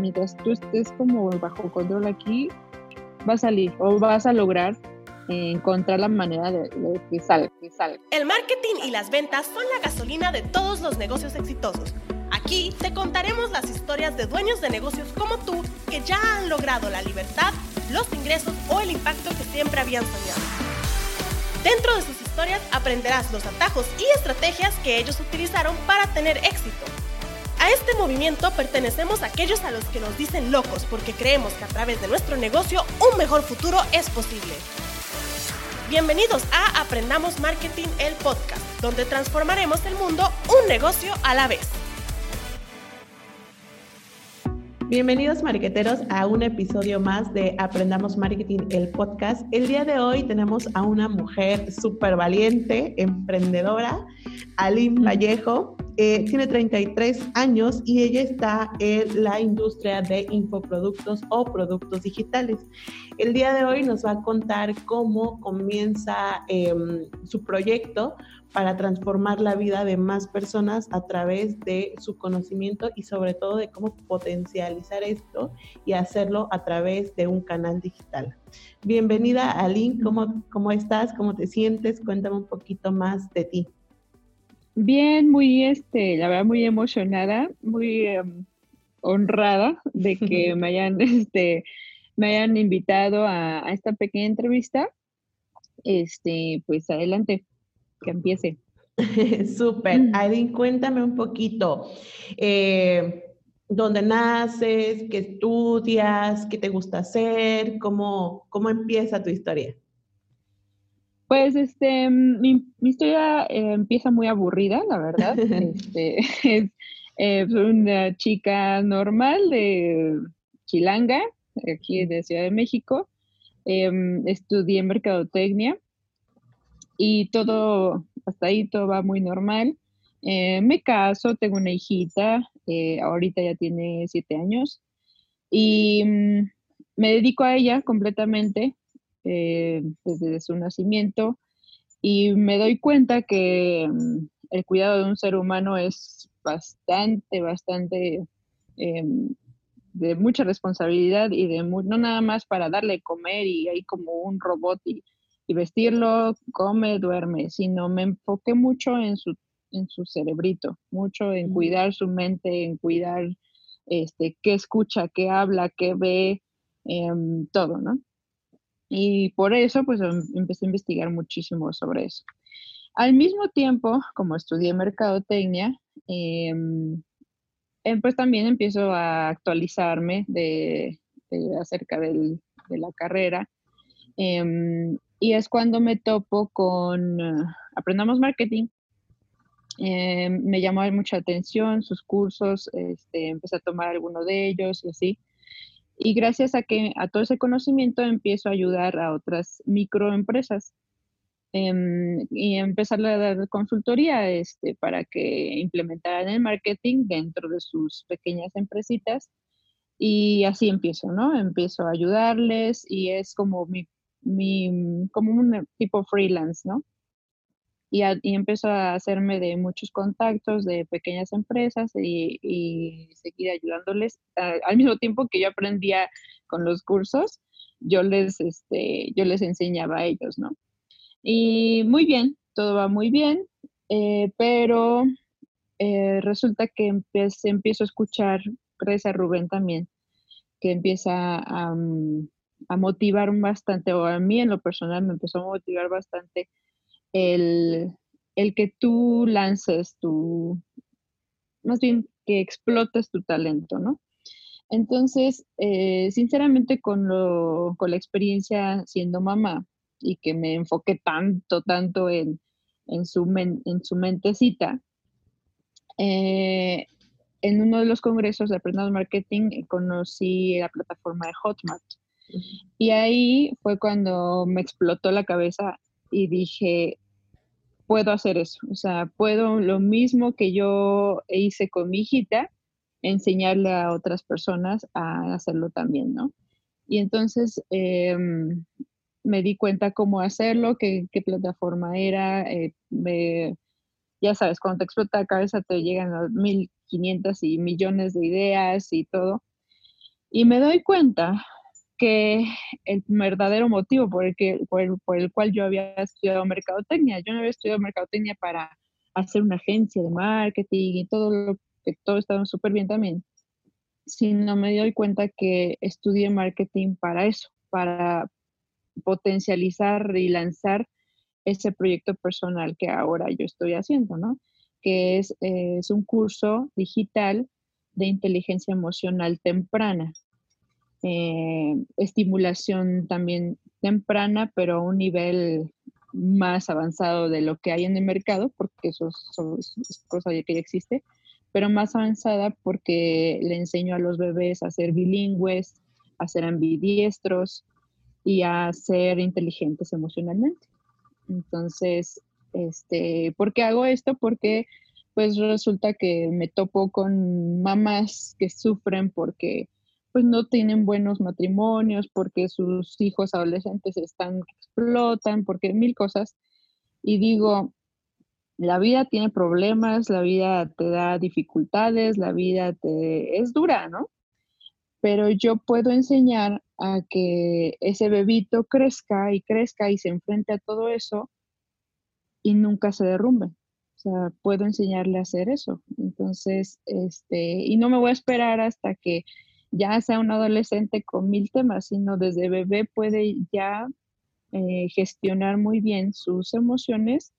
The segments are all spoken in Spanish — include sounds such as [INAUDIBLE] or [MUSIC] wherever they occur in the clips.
mientras tú estés como bajo control aquí, va a salir o vas a lograr encontrar la manera de, que salga, que salga. El marketing y las ventas son la gasolina de todos los negocios exitosos. Aquí te contaremos las historias de dueños de negocios como tú que ya han logrado la libertad, los ingresos o el impacto que siempre habían soñado. Dentro de sus historias aprenderás los atajos y estrategias que ellos utilizaron para tener éxito. A este movimiento pertenecemos a aquellos a los que nos dicen locos porque creemos que a través de nuestro negocio un mejor futuro es posible. Bienvenidos a Aprendamos Marketing, el podcast, donde transformaremos el mundo un negocio a la vez. Bienvenidos marqueteros a un episodio más de Aprendamos Marketing, el podcast. El día de hoy tenemos a una mujer súper valiente, emprendedora, Aline Vallejo. Eh, tiene 33 años y ella está en la industria de infoproductos o productos digitales. El día de hoy nos va a contar cómo comienza em, su proyecto para transformar la vida de más personas a través de su conocimiento y sobre todo de cómo potencializar esto y hacerlo a través de un canal digital. Bienvenida, Aline, ¿cómo, cómo estás? ¿Cómo te sientes? Cuéntame un poquito más de ti. Bien, muy, este, la verdad, muy emocionada, muy em, honrada de que [LAUGHS] me hayan, este, me hayan invitado a, esta pequeña entrevista. Este, pues adelante, que empiece. [LAUGHS] Súper. Aidin, cuéntame un poquito. Eh, ¿Dónde naces? ¿Qué estudias? ¿Qué te gusta hacer? ¿Cómo, cómo empieza tu historia? Pues este, mi, historia eh, empieza muy aburrida, la verdad. [LAUGHS] este, [LAUGHS] es, eh, una chica normal de Chilanga, aquí de Ciudad de México. Em, estudié mercadotecnia y todo, hasta ahí todo va muy normal. Eh, me caso, tengo una hijita, ahorita ya tiene siete años y mm, me dedico a ella completamente. Eh, desde su nacimiento y me doy cuenta que mm, el cuidado de un ser humano es bastante, bastante em, de mucha responsabilidad y de no nada más para darle comer y ahí como un robot y, vestirlo, come, duerme, sino me enfoqué mucho en su, en su cerebrito, mucho en cuidar su mente, en cuidar este, qué escucha, qué habla, qué ve, em, todo, ¿no? Y por eso, pues em, empecé a investigar muchísimo sobre eso. Al mismo tiempo, como estudié mercadotecnia, em, em, pues también empiezo a actualizarme de, acerca de la carrera. y es cuando me topo con uh, Aprendamos Marketing. me llamó mucha atención sus cursos, este, empecé a tomar alguno de ellos y así. Y gracias a que a todo ese conocimiento empiezo a ayudar a otras microempresas em, y empezar a dar consultoría este, para que implementaran el marketing dentro de sus pequeñas empresitas. Y así empiezo, ¿no? Empiezo a ayudarles y es como mi, mi como un tipo freelance, ¿no? Y, empezó a hacerme de muchos contactos de pequeñas empresas y, seguir ayudándoles al mismo tiempo que yo aprendía con los cursos, yo les, este, yo les enseñaba a ellos, ¿no? Y muy bien, todo va muy bien, eh, pero eh, resulta que empiezo a escuchar, gracias a Rubén también, que empieza a, a motivar bastante, o a mí en lo personal me empezó a motivar bastante el, que tú lances tu, más bien que explotes tu talento, ¿no? Entonces, eh, sinceramente, con, lo, con la experiencia siendo mamá y que me enfoqué tanto, tanto en, en, su, en su mentecita, eh, en uno de los congresos de Aprendamos Marketing conocí la plataforma de Hotmart. Y ahí fue cuando me explotó la cabeza y dije, puedo hacer eso, o sea, puedo lo mismo que yo hice con mi hijita, enseñarle a otras personas a hacerlo también, ¿no? Y entonces em, me di cuenta cómo hacerlo, qué, plataforma era, eh, ya sabes, cuando te explota la cabeza te llegan las 1500 y millones de ideas y todo. Y me doy cuenta que el verdadero motivo por el, que, por el, cual yo había estudiado mercadotecnia, yo no había estudiado mercadotecnia para hacer una agencia de marketing y todo lo que todo estaba súper bien también, sino me doy cuenta que estudié marketing para eso, para potencializar y lanzar ese proyecto personal que ahora yo estoy haciendo, ¿no? Que es, es un curso digital de inteligencia emocional temprana. Eh, estimulación también temprana, pero a un nivel más avanzado de lo que hay en el mercado, porque eso, es cosa que ya existe, pero más avanzada porque le enseño a los bebés a ser bilingües, a ser ambidiestros y a ser inteligentes emocionalmente. Entonces, este, ¿por qué hago esto? Porque pues resulta que me topo con mamás que sufren porque pues no tienen buenos matrimonios, porque sus hijos adolescentes están, explotan, porque mil cosas. Y digo, la vida tiene problemas, la vida te da dificultades, la vida te es dura, ¿no? Pero yo puedo enseñar a que ese bebito crezca y crezca y se enfrente a todo eso y nunca se derrumbe. O sea, puedo enseñarle a hacer eso. Entonces, este, y no me voy a esperar hasta que ya sea un adolescente con mil temas, sino desde bebé puede ya eh, gestionar muy bien sus emociones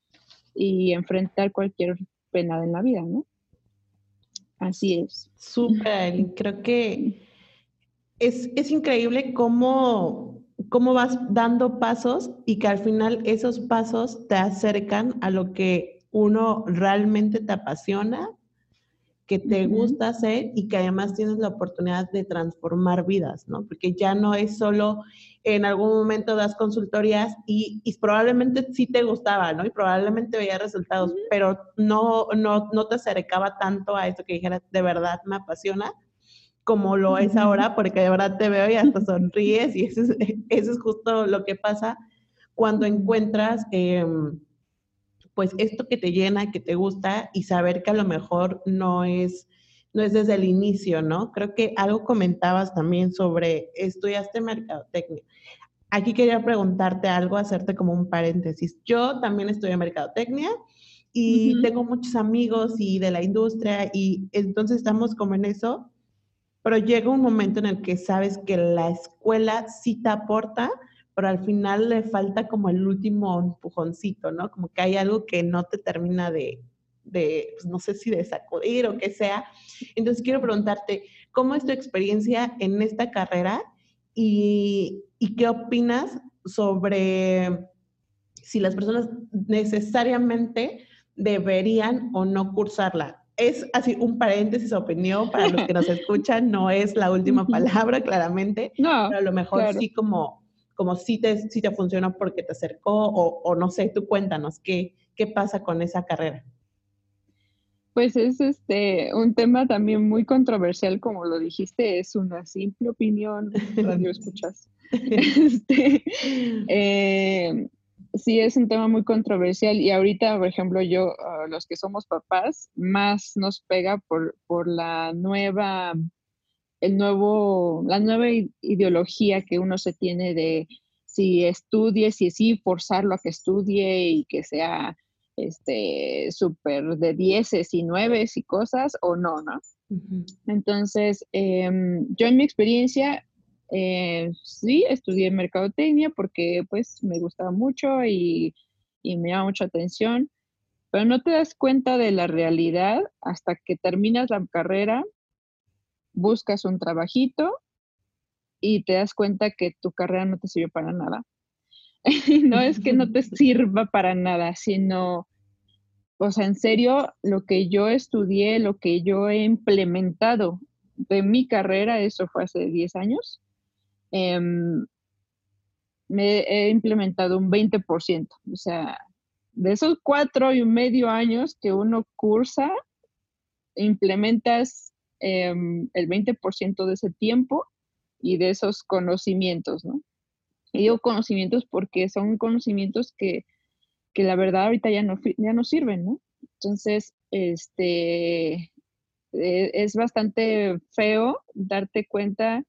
y enfrentar cualquier pena en la vida, ¿no? Así es. Súper, [LAUGHS] creo que es, es increíble cómo, cómo vas dando pasos y que al final esos pasos te acercan a lo que uno realmente te apasiona que te gusta hacer y que además tienes la oportunidad de transformar vidas, ¿no? Porque ya no es solo en algún momento das consultorías y, probablemente sí te gustaba, ¿no? Y probablemente veías resultados, pero no, no, no te acercaba tanto a eso que dijeras, de verdad me apasiona, como lo es ahora, porque de verdad te veo y hasta sonríes y eso es, [LAUGHS] eso es justo lo que pasa cuando encuentras... Eh, pues esto que te llena, que te gusta y saber que a lo mejor no es, no es desde el inicio, ¿no? Creo que algo comentabas también sobre estudiaste mercadotecnia. Aquí quería preguntarte algo, hacerte como un paréntesis. Yo también estudié mercadotecnia y tengo muchos amigos y de la industria y entonces estamos como en eso, pero llega un momento en el que sabes que la escuela sí te aporta, pero al final le falta como el último empujoncito, ¿no? Como que hay algo que no te termina de, de pues, no sé si de sacudir o qué sea. Entonces quiero preguntarte, ¿cómo es tu experiencia en esta carrera y, y qué opinas sobre si las personas necesariamente deberían o no cursarla? Es así un paréntesis opinión para los que nos [LAUGHS] escuchan, no es la última palabra, [LAUGHS] claramente, no, pero a lo mejor sí como como si te, si te funcionó porque te acercó o, no sé, tú cuéntanos qué, qué pasa con esa carrera. Pues es este un tema también muy controversial, como lo dijiste, es una simple opinión, [LAUGHS] radio escuchas. este, eh, sí, es un tema muy controversial y ahorita, por ejemplo, yo, ah, los que somos papás, más nos pega por, por la nueva el nuevo, la nueva ideología que uno se tiene de si estudie, si sí, forzarlo a que estudie y que sea este súper de dieces y nueves y cosas o no, ¿no? Entonces, em, yo en mi experiencia, eh, sí, estudié mercadotecnia porque pues me gustaba mucho y, y me llama mucha atención, pero no te das cuenta de la realidad hasta que terminas la carrera buscas un trabajito y te das cuenta que tu carrera no te sirve para nada. [LAUGHS] no es que no te [LAUGHS] sirva para nada, sino, o sea, en serio, lo que yo estudié, lo que yo he implementado de mi carrera, eso fue hace 10 años, em, me he implementado un 20%. O sea, de esos cuatro y medio años que uno cursa, implementas Em, el 20% de ese tiempo y de esos conocimientos, ¿no? Y digo conocimientos porque son conocimientos que, la verdad ahorita ya no, ya no sirven, ¿no? Entonces, este, e, es bastante feo darte cuenta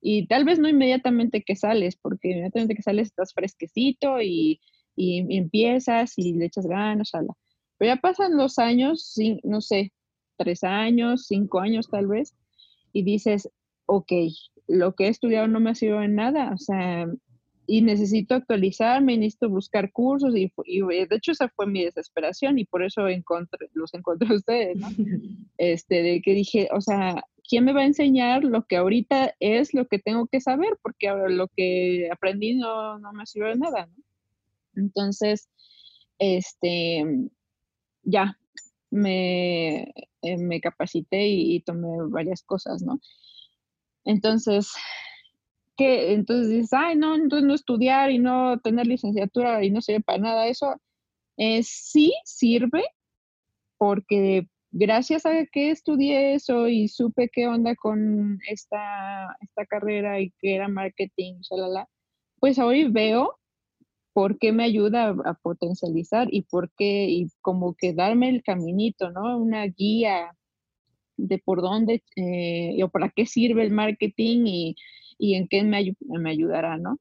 Y tal vez no inmediatamente que sales, porque inmediatamente que sales estás fresquecito y, y, empiezas y le echas ganas, ala. Pero ya pasan los años, no sé, tres años, cinco años tal vez, y dices, ok, lo que he estudiado no me ha sido en nada, o sea, y necesito actualizarme, necesito buscar cursos, y, de hecho esa fue mi desesperación, y por eso encontré, los encontré a ustedes, ¿no? [LAUGHS] Este, de que dije, o sea, ¿quién me va a enseñar lo que ahorita es lo que tengo que saber? Porque ahora lo que aprendí no, no me ha sido de nada, ¿no? Entonces, este, ya, me, eh, me capacité y, tomé varias cosas, ¿no? Entonces, ¿qué? Entonces dices, ay, no, entonces no estudiar y no tener licenciatura y no sirve para nada. Eso eh, sí sirve porque gracias a que estudié eso y supe qué onda con esta, esta carrera y que era marketing, shalala, pues hoy veo por qué me ayuda a, potencializar y por qué, y como que darme el caminito, ¿no? Una guía de por dónde eh, o para qué sirve el marketing y, en qué me, ayudará, ¿no?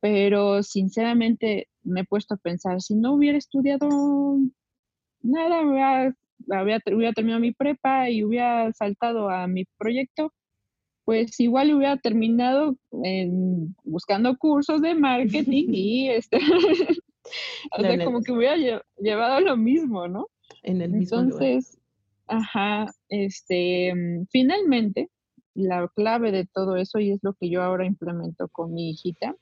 Pero sinceramente me he puesto a pensar, si no hubiera estudiado nada, hubiera, hubiera terminado mi prepa y hubiera saltado a mi proyecto, pues igual hubiera terminado buscando cursos de marketing [LAUGHS] y este, [LAUGHS] o sea, como que hubiera llevado lo mismo, ¿no? En el mismo Entonces, ajá, este, finalmente, la clave de todo eso, y es lo que yo ahora implemento con mi hijita,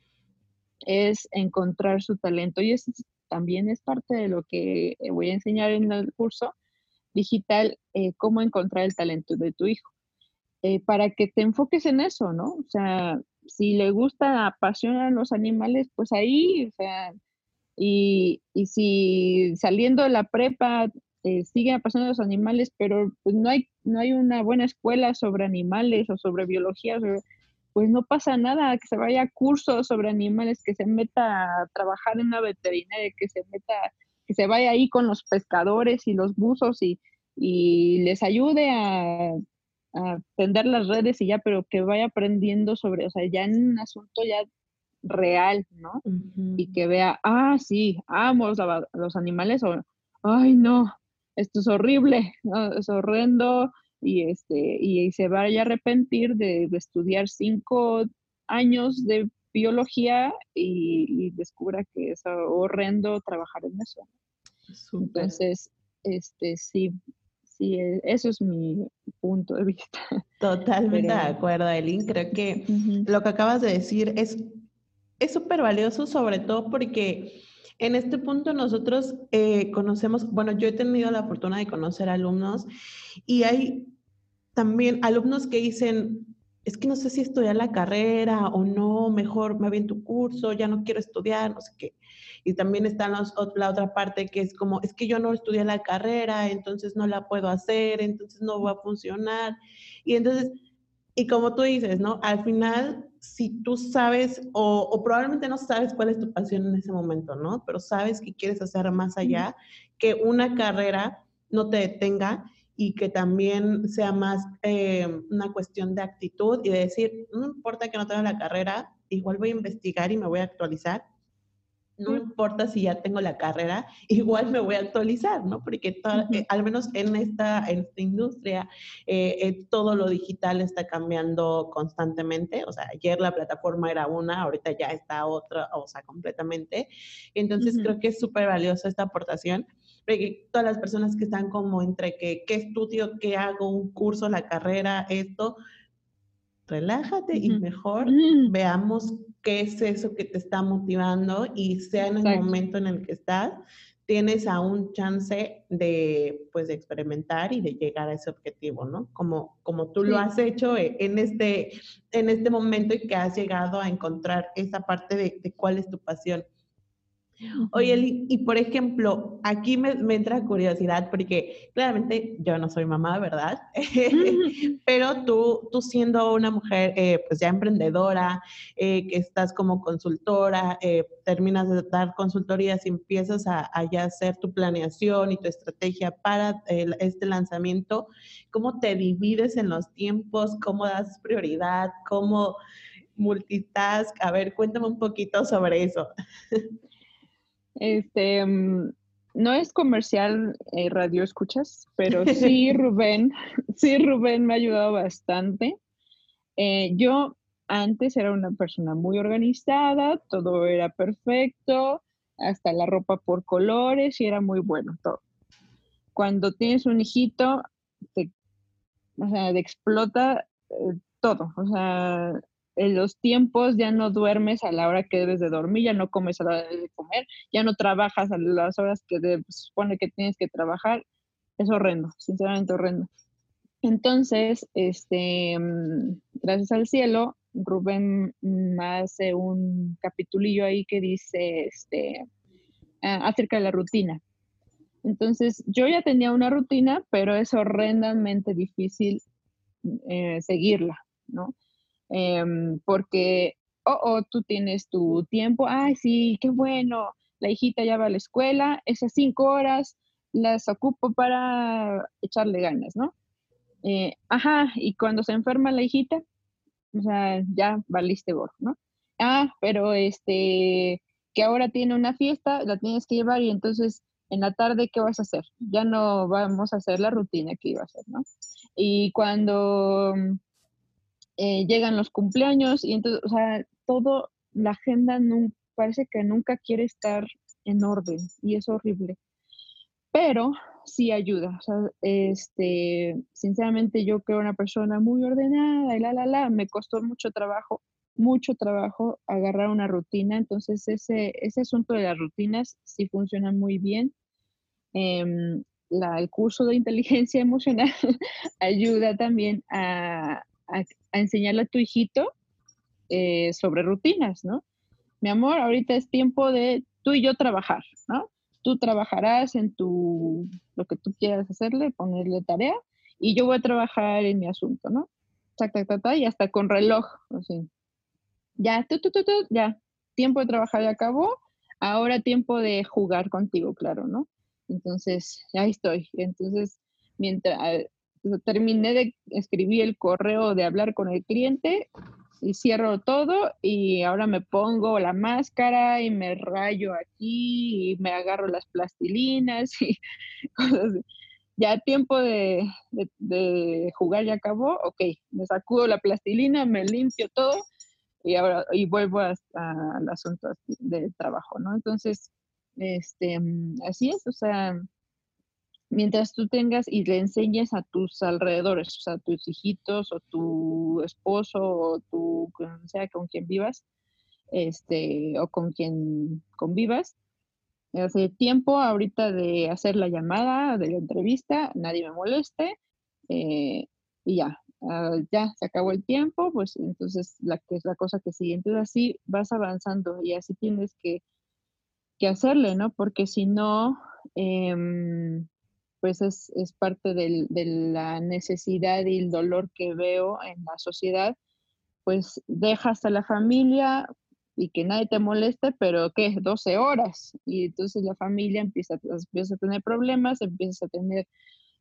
es encontrar su talento. Y eso también es parte de lo que voy a enseñar en el curso digital, eh, cómo encontrar el talento de tu hijo. Eh, para que te enfoques en eso, ¿no? O sea, si le gusta, apasionan los animales, pues ahí, o sea, y, y si saliendo de la prepa eh, siguen apasionando los animales, pero pues no hay, no hay una buena escuela sobre animales o sobre biología, pues no pasa nada, que se vaya a cursos sobre animales, que se meta a trabajar en una veterinaria, que se meta, que se vaya ahí con los pescadores y los buzos y, y les ayude a a tender las redes y ya, pero que vaya aprendiendo sobre, o sea, ya en un asunto ya real, ¿no? Y que vea, ah, sí, amo los, los animales, o, ay, no, esto es horrible, es horrendo, y, este, y, se vaya a arrepentir de, estudiar cinco años de biología y, descubra que es horrendo trabajar en eso. Entonces, este, sí, sí, e, eso es mi punto de vista. Totalmente de acuerdo, Elin. Creo que lo que acabas de decir es súper valioso, sobre todo porque en este punto nosotros eh, conocemos, bueno, yo he tenido la fortuna de conocer alumnos y hay también alumnos que dicen, es que no sé si estudiar la carrera o no, mejor me en tu curso, ya no quiero estudiar, no sé qué. Y también está la otra parte que es como, es que yo no estudié la carrera, entonces no la puedo hacer, entonces no va a funcionar. Y entonces, y como tú dices, ¿no? Al final, si tú sabes, o, o, probablemente no sabes cuál es tu pasión en ese momento, ¿no? Pero sabes que quieres hacer más allá, que una carrera no te detenga y que también sea más eh, una cuestión de actitud y de decir, no importa que no tenga la carrera, igual voy a investigar y me voy a actualizar no importa si ya tengo la carrera, [LAUGHS] igual me voy a actualizar, ¿no? Porque eh, al menos en esta, en esta industria, eh, eh, todo lo digital está cambiando constantemente. O sea, ayer la plataforma era una, ahorita ya está otra, o sea, completamente. Entonces, creo que es súper valiosa esta aportación. Todas las personas que están como entre que, ¿qué estudio, qué hago, un curso, la carrera, esto? relájate y mejor veamos qué es eso que te está motivando y sea en el momento en el que estás, tienes aún chance de, pues, de experimentar y de llegar a ese objetivo, ¿no? Como, como tú lo has hecho e, en este, en este momento y que has llegado a encontrar esa parte de, cuál es tu pasión. Oye, y por ejemplo, aquí me, entra curiosidad porque claramente yo no soy mamá, ¿verdad? [LAUGHS] Pero tú, tú siendo una mujer eh, pues ya emprendedora, eh, que estás como consultora, eh, terminas de dar consultorías y empiezas a, ya hacer tu planeación y tu estrategia para este lanzamiento, ¿cómo te divides en los tiempos? ¿Cómo das prioridad? ¿Cómo multitask? A ver, cuéntame un poquito sobre eso. [LAUGHS] Este, mm, no es comercial eh, radio escuchas, pero [LAUGHS] sí Rubén, [LAUGHS] sí Rubén me ha ayudado bastante. Eh, yo antes era una persona muy organizada, todo era perfecto, hasta la ropa por colores y era muy bueno todo. Cuando tienes un hijito, te, o sea, te explota eh, todo, o sea, en los tiempos, ya no duermes a la hora que debes de dormir, ya no comes a la hora de comer, ya no trabajas a las horas que se supone que tienes que trabajar. Es horrendo, sinceramente horrendo. Entonces, este, mm, gracias al cielo, Rubén hace un capitulillo ahí que dice este, acerca de la rutina. Entonces, yo ya tenía una rutina, pero es horrendamente difícil eh, seguirla, ¿no? Em, porque, oh, oh, tú tienes tu tiempo, ay, sí, qué bueno, la hijita ya va a la escuela, esas cinco horas las ocupo para echarle ganas, ¿no? Eh, ajá, y cuando se enferma la hijita, o sea, ya valiste vos, ¿no? Ah, pero este, que ahora tiene una fiesta, la tienes que llevar y entonces en la tarde, ¿qué vas a hacer? Ya no vamos a hacer la rutina que iba a hacer, ¿no? Y cuando eh, llegan los cumpleaños y entonces, o sea, todo, la agenda parece que nunca quiere estar en orden y es horrible. Pero sí ayuda. Este, sinceramente yo creo una persona muy ordenada y la, la, la, me costó mucho trabajo, mucho trabajo agarrar una rutina. Entonces ese, ese asunto de las rutinas sí funciona muy bien. Em, el curso de inteligencia [LAUGHS] emocional ayuda también a, enseñarle a tu hijito eh, sobre rutinas, ¿no? Mi amor, ahorita es tiempo de tú y yo trabajar, ¿no? Tú trabajarás en tu, lo que tú quieras hacerle, ponerle tarea, y yo voy a trabajar en mi asunto, ¿no? y hasta con reloj, así. Ya, tú, tú, tú, tú, ya, tiempo de trabajar ya acabó, ahora tiempo de jugar contigo, claro, ¿no? Entonces, ya estoy. Entonces, mientras, terminé de escribir el correo de hablar con el cliente y cierro todo y ahora me pongo la máscara y me rayo aquí y me agarro las plastilinas [LAUGHS] y cosas. Ya tiempo de, jugar ya acabó, ok, me sacudo la plastilina, me limpio todo y ahora y vuelvo al asunto de trabajo, ¿no? Entonces, este, así es, o sea, mientras tú tengas y le enseñes a tus alrededores, o sea, a tus hijitos o tu esposo o tu, sea con quien vivas, este, o con quien convivas, hace tiempo ahorita de hacer la llamada, de la entrevista, nadie me moleste, eh, y ya, ah, ya se acabó el tiempo, pues entonces la que es la cosa que sigue. Entonces así vas avanzando y así tienes que, que hacerle, ¿no? Porque si no, eh, pues es, parte de la necesidad y el dolor que veo en la sociedad, pues dejas a la familia y que nadie te moleste, pero ¿qué? 12 horas. Y entonces la familia empieza, empieza a tener problemas, empiezas a tener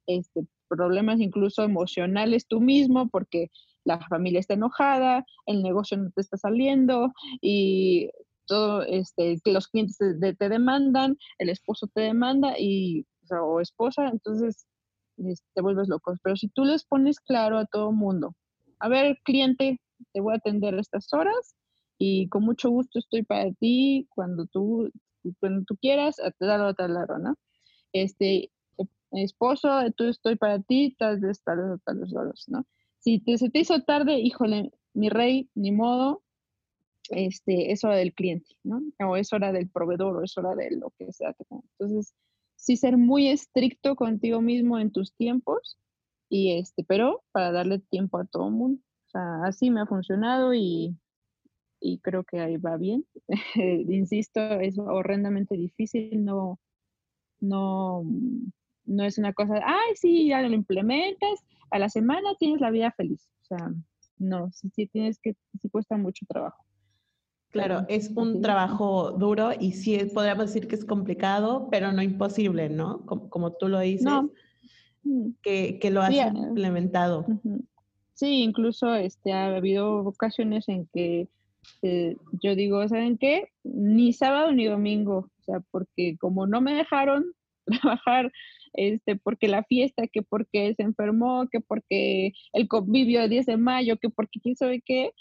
este, problemas incluso emocionales tú mismo, porque la familia está enojada, el negocio no te está saliendo y todo, este, los clientes te demandan, el esposo te demanda y o esposa, entonces te vuelves loco. Pero si tú les pones claro a todo mundo, a ver, cliente, te voy a atender estas horas y con mucho gusto estoy para ti cuando tú, cuando tú quieras, te da la otra lado, ¿no? Este, esposo, tú estoy para ti, tal vez, tal vez, tal vez, ¿no? Si te, se te hizo tarde, híjole, mi rey, ni modo, este, es hora del cliente, ¿no? O es hora del proveedor, o es hora de lo que sea. Entonces, sí ser muy estricto contigo mismo en tus tiempos, y este, pero para darle tiempo a todo el mundo. O sea, así me ha funcionado y, y creo que ahí va bien. [LAUGHS] Insisto, es horrendamente difícil, no, no, no es una cosa, ay, sí, ya lo implementas, a la semana tienes la vida feliz. O sea, no, sí, sí tienes que, sí cuesta mucho trabajo. Claro, es un trabajo duro y sí podríamos decir que es complicado, pero no imposible, ¿no? Como, tú lo dices, mm. que, lo has implementado. Sí, incluso este, ha habido ocasiones en que eh, yo digo, ¿saben qué? Ni sábado ni domingo, o sea, porque como no me dejaron [LAUGHS] trabajar, este, porque la fiesta, que porque se enfermó, que porque el convivio de 10 de mayo, que porque quién sabe qué,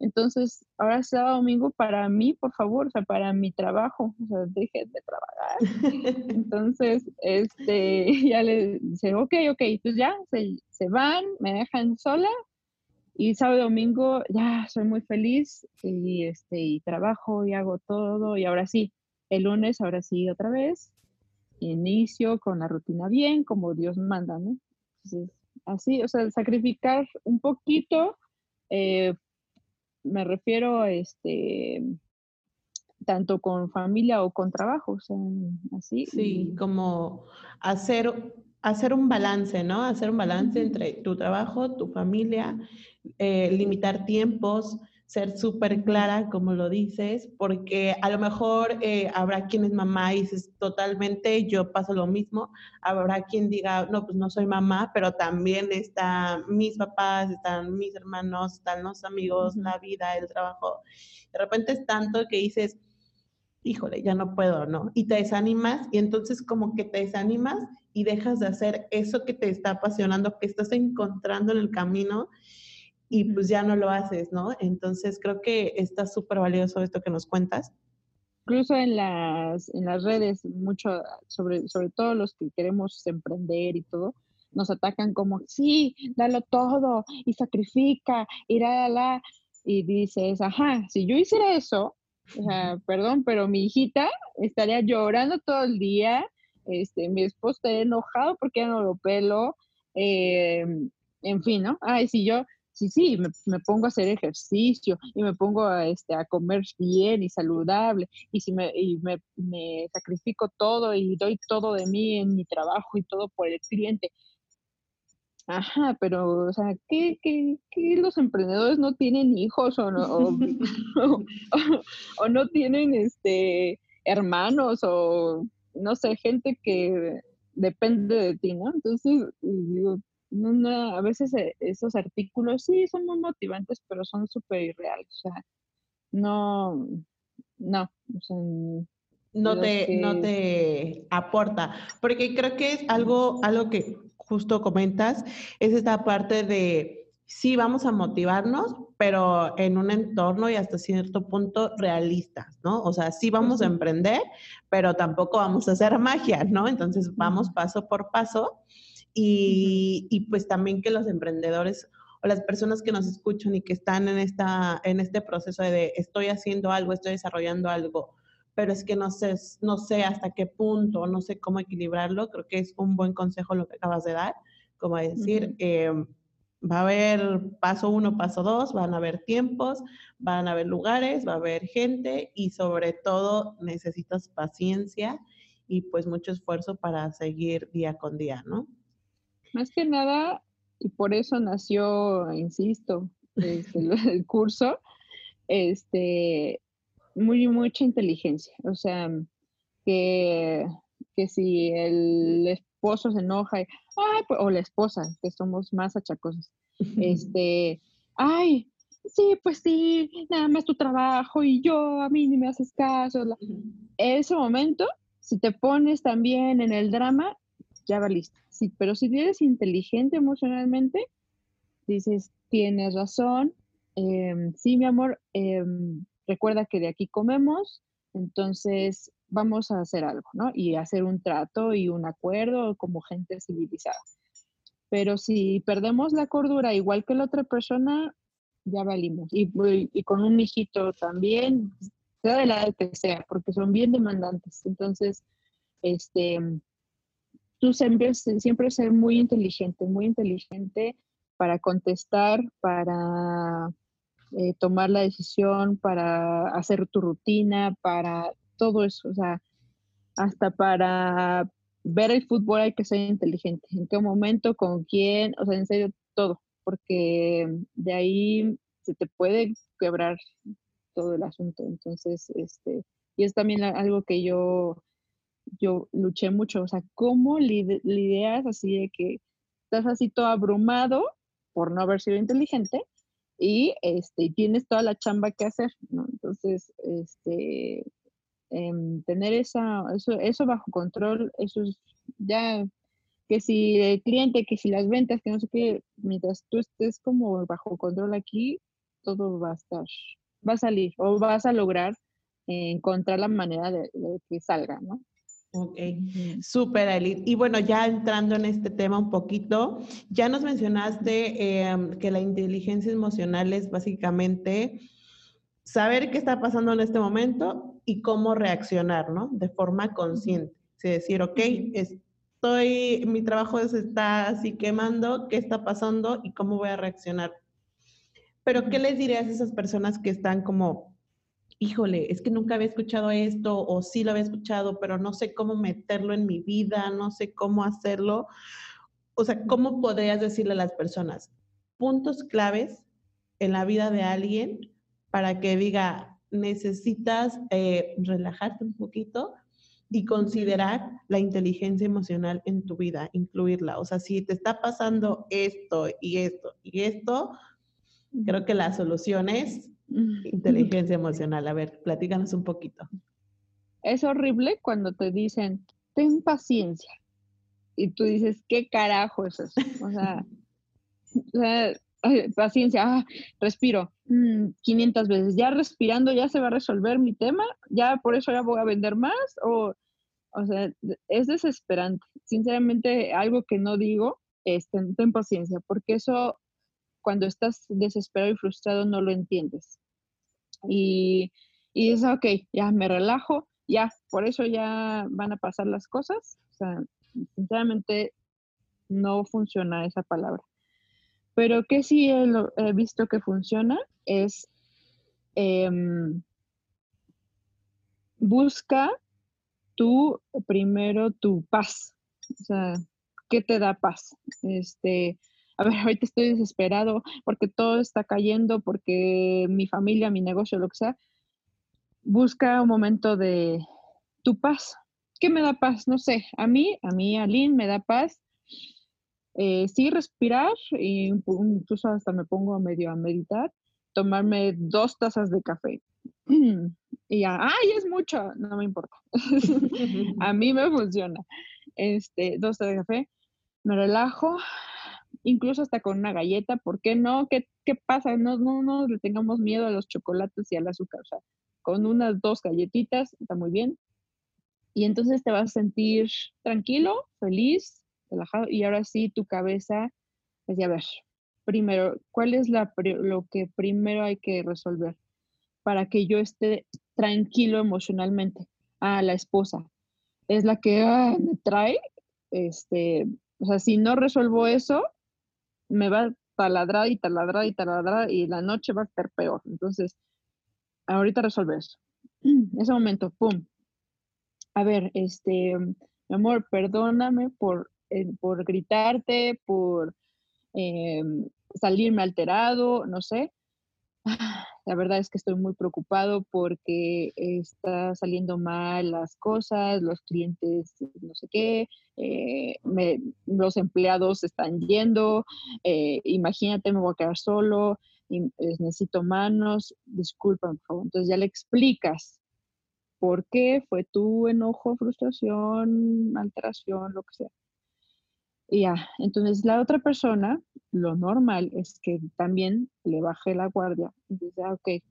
entonces, ahora sábado domingo para mí, por favor, o sea, para mi trabajo, o sea, dejen de trabajar. [LAUGHS] Entonces, este, [LAUGHS] ya le dice, ok, ok, pues ya, se, se van, me dejan sola y sábado y domingo ya soy muy feliz y, este, y trabajo y hago todo y ahora sí, el lunes, ahora sí, otra vez, inicio con la rutina bien, como Dios manda, ¿no? Entonces, así, o sea, sacrificar un poquito eh, me refiero este tanto con familia o con trabajo, o sea, así. Sí, como hacer, hacer un balance, ¿no? Hacer un balance entre tu trabajo, tu familia, eh, limitar tiempos, ser súper clara, como lo dices, porque a lo mejor eh, habrá quien es mamá y dices totalmente, yo paso lo mismo, habrá quien diga, no, pues no soy mamá, pero también están mis papás, están mis hermanos, están los amigos, la vida, el trabajo. De repente es tanto que dices, híjole, ya no puedo, ¿no? Y te desanimas y entonces como que te desanimas y dejas de hacer eso que te está apasionando, que estás encontrando en el camino y pues ya no lo haces, ¿no? Entonces creo que está súper valioso esto que nos cuentas. Incluso en las, en las redes, mucho sobre, sobre todo los que queremos emprender y todo, nos atacan como, sí, dalo todo y sacrifica y la, la, y dices, ajá, si yo hiciera eso, perdón, pero mi hijita estaría llorando todo el día, este, mi esposo estaría enojado porque ya no lo pelo, eh, en fin, ¿no? Ay, si yo, sí, sí, me, pongo a hacer ejercicio y me pongo a, este, a comer bien y saludable y si me, y me, me, sacrifico todo y doy todo de mí en mi trabajo y todo por el cliente. Ajá, pero, o sea, ¿qué, qué, los emprendedores no tienen hijos o no, [LAUGHS] o no tienen este, hermanos o, no sé, gente que depende de ti, ¿no? Entonces, digo, no, a veces eh, esos artículos sí son muy motivantes, pero son súper irreales. O sea, no, no, no te, no te aporta. Porque creo que es algo, algo que justo comentas, es esta parte de sí vamos a motivarnos, pero en un entorno y hasta cierto punto realistas, ¿no? O sea, sí vamos a emprender, pero tampoco vamos a hacer [LAUGHS] magia, ¿no? Entonces vamos paso por paso y, pues también que los emprendedores o las personas que nos escuchan y que están en, esta, en este proceso de estoy haciendo algo, estoy desarrollando algo, pero es que no sé, no sé hasta qué punto, no sé cómo equilibrarlo, creo que es un buen consejo lo que acabas de dar, como decir, em, va a haber paso uno, paso dos, van a haber tiempos, van a haber lugares, va a haber gente y sobre todo necesitas paciencia y pues mucho esfuerzo para seguir día con día, ¿no? Más que nada, y por eso nació, insisto, este, [LAUGHS] el curso, este, muy, mucha inteligencia. O sea, que, que si el esposo se enoja, pues", o la esposa, que somos más achacosos, [LAUGHS] este, ay, sí, pues sí, nada más tu trabajo y yo, a mí ni me haces caso. ese momento, si te pones también en el drama, ya va listo sí, pero si eres inteligente emocionalmente, dices, tienes razón, em, sí, mi amor, em, recuerda que de aquí comemos, entonces vamos a hacer algo, ¿no? Y hacer un trato y un acuerdo como gente civilizada. Pero si perdemos la cordura igual que la otra persona, ya valimos. Y, con un hijito también, sea de la que sea, porque son bien demandantes. Entonces, este, tú siempre, siempre ser muy inteligente, muy inteligente para contestar, para eh, tomar la decisión, para hacer tu rutina, para todo eso, o sea, hasta para ver el fútbol hay que ser inteligente, en qué momento, con quién, o sea, en serio, todo, porque de ahí se te puede quebrar todo el asunto. Entonces, este, y es también algo que yo, yo luché mucho, o sea, ¿cómo lidias así de que estás así todo abrumado por no haber sido inteligente y este, tienes toda la chamba que hacer, ¿no? Entonces, este, em, tener esa, eso, eso bajo control, eso es ya que si el cliente, que si las ventas, que no sé qué, mientras tú estés como bajo control aquí, todo va a estar, va a salir o vas a lograr encontrar la manera de, que salga, ¿no? Ok, súper, Elite. Y bueno, ya entrando en este tema un poquito, ya nos mencionaste em, que la inteligencia emocional es básicamente saber qué está pasando en este momento y cómo reaccionar, ¿no? De forma consciente. Es decir, ok, estoy, mi trabajo se está así quemando, ¿qué está pasando y cómo voy a reaccionar? Pero, ¿qué les dirías a esas personas que están como, híjole, es que nunca había escuchado esto o sí lo había escuchado, pero no sé cómo meterlo en mi vida, no sé cómo hacerlo? O sea, ¿cómo podrías decirle a las personas puntos claves en la vida de alguien para que diga, necesitas eh, relajarte un poquito y considerar la inteligencia emocional en tu vida, incluirla. O sea, si te está pasando esto y esto y esto, Creo que la solución es inteligencia [LAUGHS] emocional. A ver, platícanos un poquito. Es horrible cuando te dicen, ten paciencia. Y tú dices, ¿qué carajo es eso? O sea, [LAUGHS] paciencia, ah, respiro 500 mm, veces. Ya respirando ya se va a resolver mi tema, ya por eso ya voy a vender más. O, o sea, es desesperante. Sinceramente, algo que no digo es ten paciencia, porque eso cuando estás desesperado y frustrado no lo entiendes. Y, y dices, ok, ya me relajo, ya, por eso ya van a pasar las cosas. O sea, sinceramente no funciona esa palabra. Pero que sí he, visto que funciona es em, busca tú primero tu paz. O sea, ¿qué te da paz? Este, a ver, ahorita estoy desesperado porque todo está cayendo, porque mi familia, mi negocio, lo que sea, busca un momento de tu paz. ¿Qué me da paz? No sé, a mí, a mí, a Lynn, me da paz. Eh, sí, respirar, y incluso hasta me pongo medio a meditar, tomarme dos tazas de café. [CLEARS THROAT] y ya, ¡ay, es mucho! No me importa. [LAUGHS] a mí me funciona. Este, dos tazas de café, me relajo, incluso hasta con una galleta, ¿por qué no? ¿Qué, qué pasa? No, no, no le tengamos miedo a los chocolates y al azúcar, o sea, con unas dos galletitas está muy bien. Y entonces te vas a sentir tranquilo, feliz, relajado, y ahora sí tu cabeza, pues ya ver, primero, ¿cuál es la, lo que primero hay que resolver para que yo esté tranquilo emocionalmente? Ah, la esposa. Es la que ah, me trae, este, o sea, si no resuelvo eso, me va a taladrar y taladrar y taladrar y la noche va a estar peor. Entonces, ahorita resuelve eso. [CLEARS THROAT] Ese momento, ¡pum! A ver, este, mi amor, perdóname por, eh, por gritarte, por eh, salirme alterado, no sé. La verdad es que estoy muy preocupado porque está saliendo mal las cosas, los clientes no sé qué, eh, los empleados están yendo, eh, imagínate, me voy a quedar solo, y, necesito manos, disculpa, por favor. Entonces ya le explicas por qué fue tu enojo, frustración, alteración, lo que sea. Ya, entonces la otra persona lo normal es que también le baje la guardia dice, ah, ok,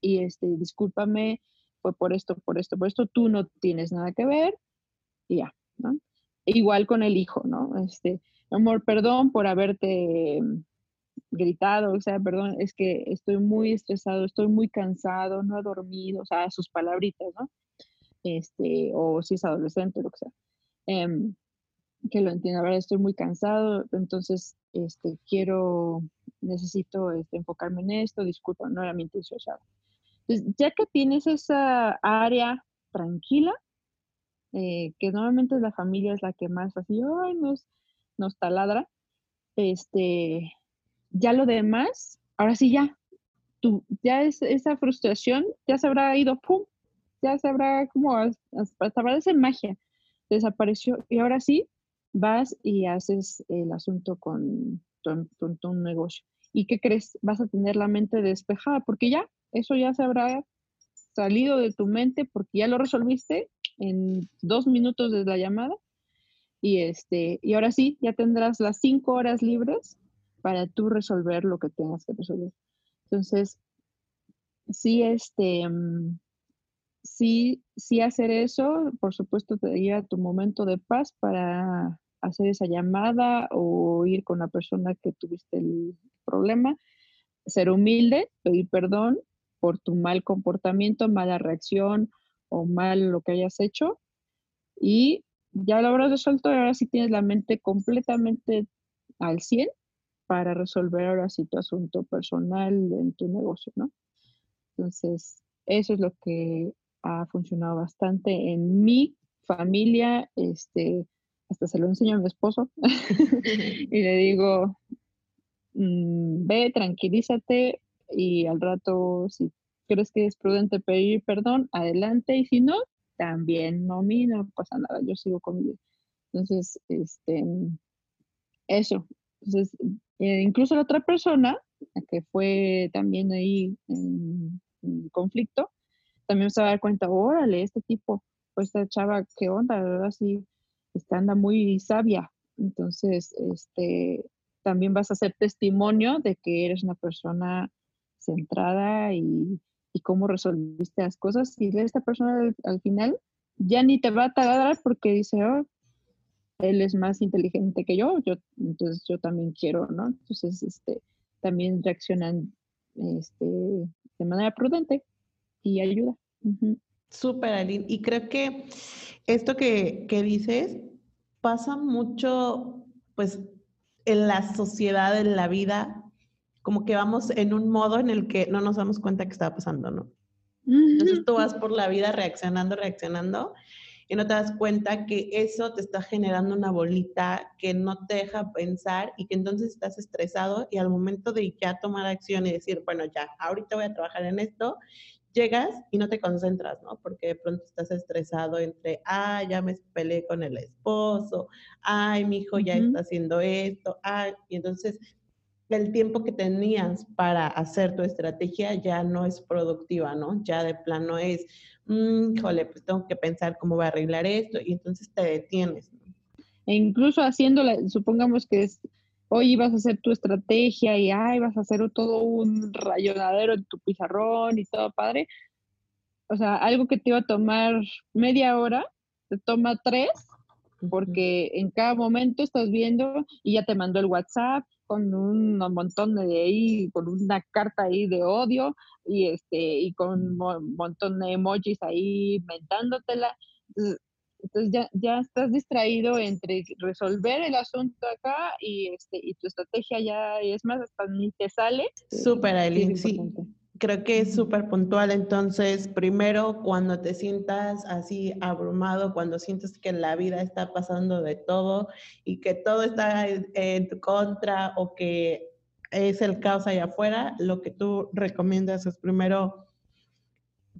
y este, discúlpame, fue por esto, por esto, por esto, tú no tienes nada que ver, y ya, ¿no? igual con el hijo, ¿no? Este, amor, perdón por haberte gritado, o sea, perdón, es que estoy muy estresado, estoy muy cansado, no he dormido, o sea, sus palabritas, ¿no? Este, o si es adolescente, lo que sea. Em, que lo entiendo. Ahora estoy muy cansado, entonces este, quiero, necesito este, enfocarme en esto, disculpa, no era mi intención. Entonces, ya que tienes esa área tranquila, eh, que normalmente la familia es la que más así, ay, nos, nos taladra, este, ya lo demás, ahora sí ya, tú, ya es, esa frustración ya se habrá ido, pum, ya se habrá como, hasta parece magia, desapareció y ahora sí vas y haces el asunto con tu, negocio. ¿Y qué crees? Vas a tener la mente despejada porque ya, eso ya se habrá salido de tu mente porque ya lo resolviste en dos minutos de la llamada y este y ahora sí ya tendrás las cinco horas libres para tú resolver lo que tengas que resolver entonces sí este mm, sí sí hacer eso por supuesto te daría tu momento de paz para hacer esa llamada o ir con la persona que tuviste el problema ser humilde pedir perdón por tu mal comportamiento mala reacción o mal lo que hayas hecho y ya lo habrás resuelto y ahora sí tienes la mente completamente al 100 para resolver ahora sí tu asunto personal en tu negocio, ¿no? Entonces, eso es lo que ha funcionado bastante en mi familia, este, hasta se lo enseño a mi esposo [LAUGHS] y le digo, mm, ve, tranquilízate y al rato si crees que es prudente pedir perdón, adelante y si no, también no, mí no pasa nada, yo sigo con mi. Entonces, este, eso. Entonces, eh, incluso la otra persona, que fue también ahí en, conflicto, también se va a dar cuenta, órale, este tipo, pues esta chava, ¿qué onda? La está, anda muy sabia. Entonces, este, también vas a ser testimonio de que eres una persona centrada y, y cómo resolviste las cosas. Y esta persona al, final ya ni te va a taladrar porque dice, oh, él es más inteligente que yo, yo, entonces yo también quiero, ¿no? Entonces, este, también reaccionan este, de manera prudente y ayuda. Súper, Aline. Y creo que esto que, que dices pasa mucho, pues, en la sociedad, en la vida, como que vamos en un modo en el que no nos damos cuenta que está pasando, ¿no? Entonces tú vas por la vida reaccionando, reaccionando y no te das cuenta que eso te está generando una bolita que no te deja pensar y que entonces estás estresado y al momento de ya tomar acción y decir, bueno, ya, ahorita voy a trabajar en esto, llegas y no te concentras, ¿no? Porque de pronto estás estresado entre, ah, ya me peleé con el esposo, ay, mi hijo ya está haciendo esto, ay, y entonces el tiempo que tenías para hacer tu estrategia ya no es productiva, ¿no? Ya de plano es, mmm, híjole, pues tengo que pensar cómo voy a arreglar esto y entonces te detienes. E incluso haciéndola, supongamos que es, hoy ibas a hacer tu estrategia y ay, vas a hacer todo un rayonadero en tu pizarrón y todo padre. O sea, algo que te iba a tomar media hora, te toma tres, porque en cada momento estás viendo y ya te mandó el WhatsApp con un montón de ahí, con una carta ahí de odio y este y con un montón de emojis ahí mentándotela. Entonces, ya, ya estás distraído entre resolver el asunto acá y este y tu estrategia ya es más hasta ni te sale. Súper, Aileen, sí creo que es súper puntual. Entonces, primero, cuando te sientas así abrumado, cuando sientes que la vida está pasando de todo y que todo está en, tu contra o que es el caos allá afuera, lo que tú recomiendas es primero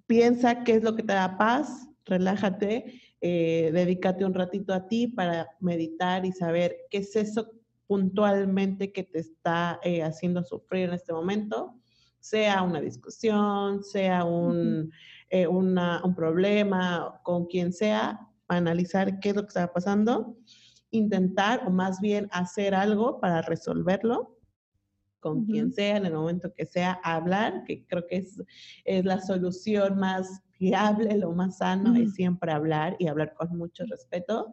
piensa qué es lo que te da paz, relájate, eh, dedícate un ratito a ti para meditar y saber qué es eso puntualmente que te está eh, haciendo sufrir en este momento sea una discusión, sea un, eh, un problema con quien sea, analizar qué es lo que está pasando, intentar o más bien hacer algo para resolverlo con quien sea, en el momento que sea, hablar, que creo que es, es la solución más fiable, lo más sano, es siempre hablar y hablar con mucho respeto.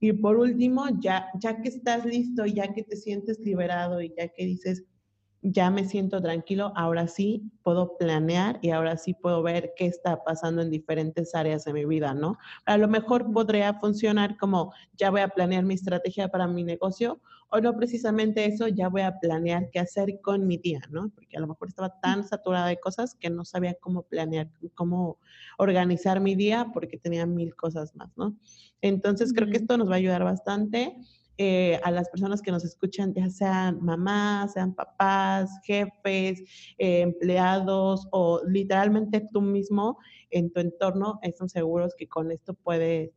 Y por último, ya, ya que estás listo, ya que te sientes liberado y ya que dices, ya me siento tranquilo, ahora sí puedo planear y ahora sí puedo ver qué está pasando en diferentes áreas de mi vida, ¿no? A lo mejor podría funcionar como ya voy a planear mi estrategia para mi negocio o no precisamente eso, ya voy a planear qué hacer con mi día, ¿no? Porque a lo mejor estaba tan saturada de cosas que no sabía cómo planear, cómo organizar mi día porque tenía mil cosas más, ¿no? Entonces creo que esto nos va a ayudar bastante. Eh, a las personas que nos escuchan, ya sean mamás, sean papás, jefes, eh, empleados o literalmente tú mismo en tu entorno, están seguros que con esto puedes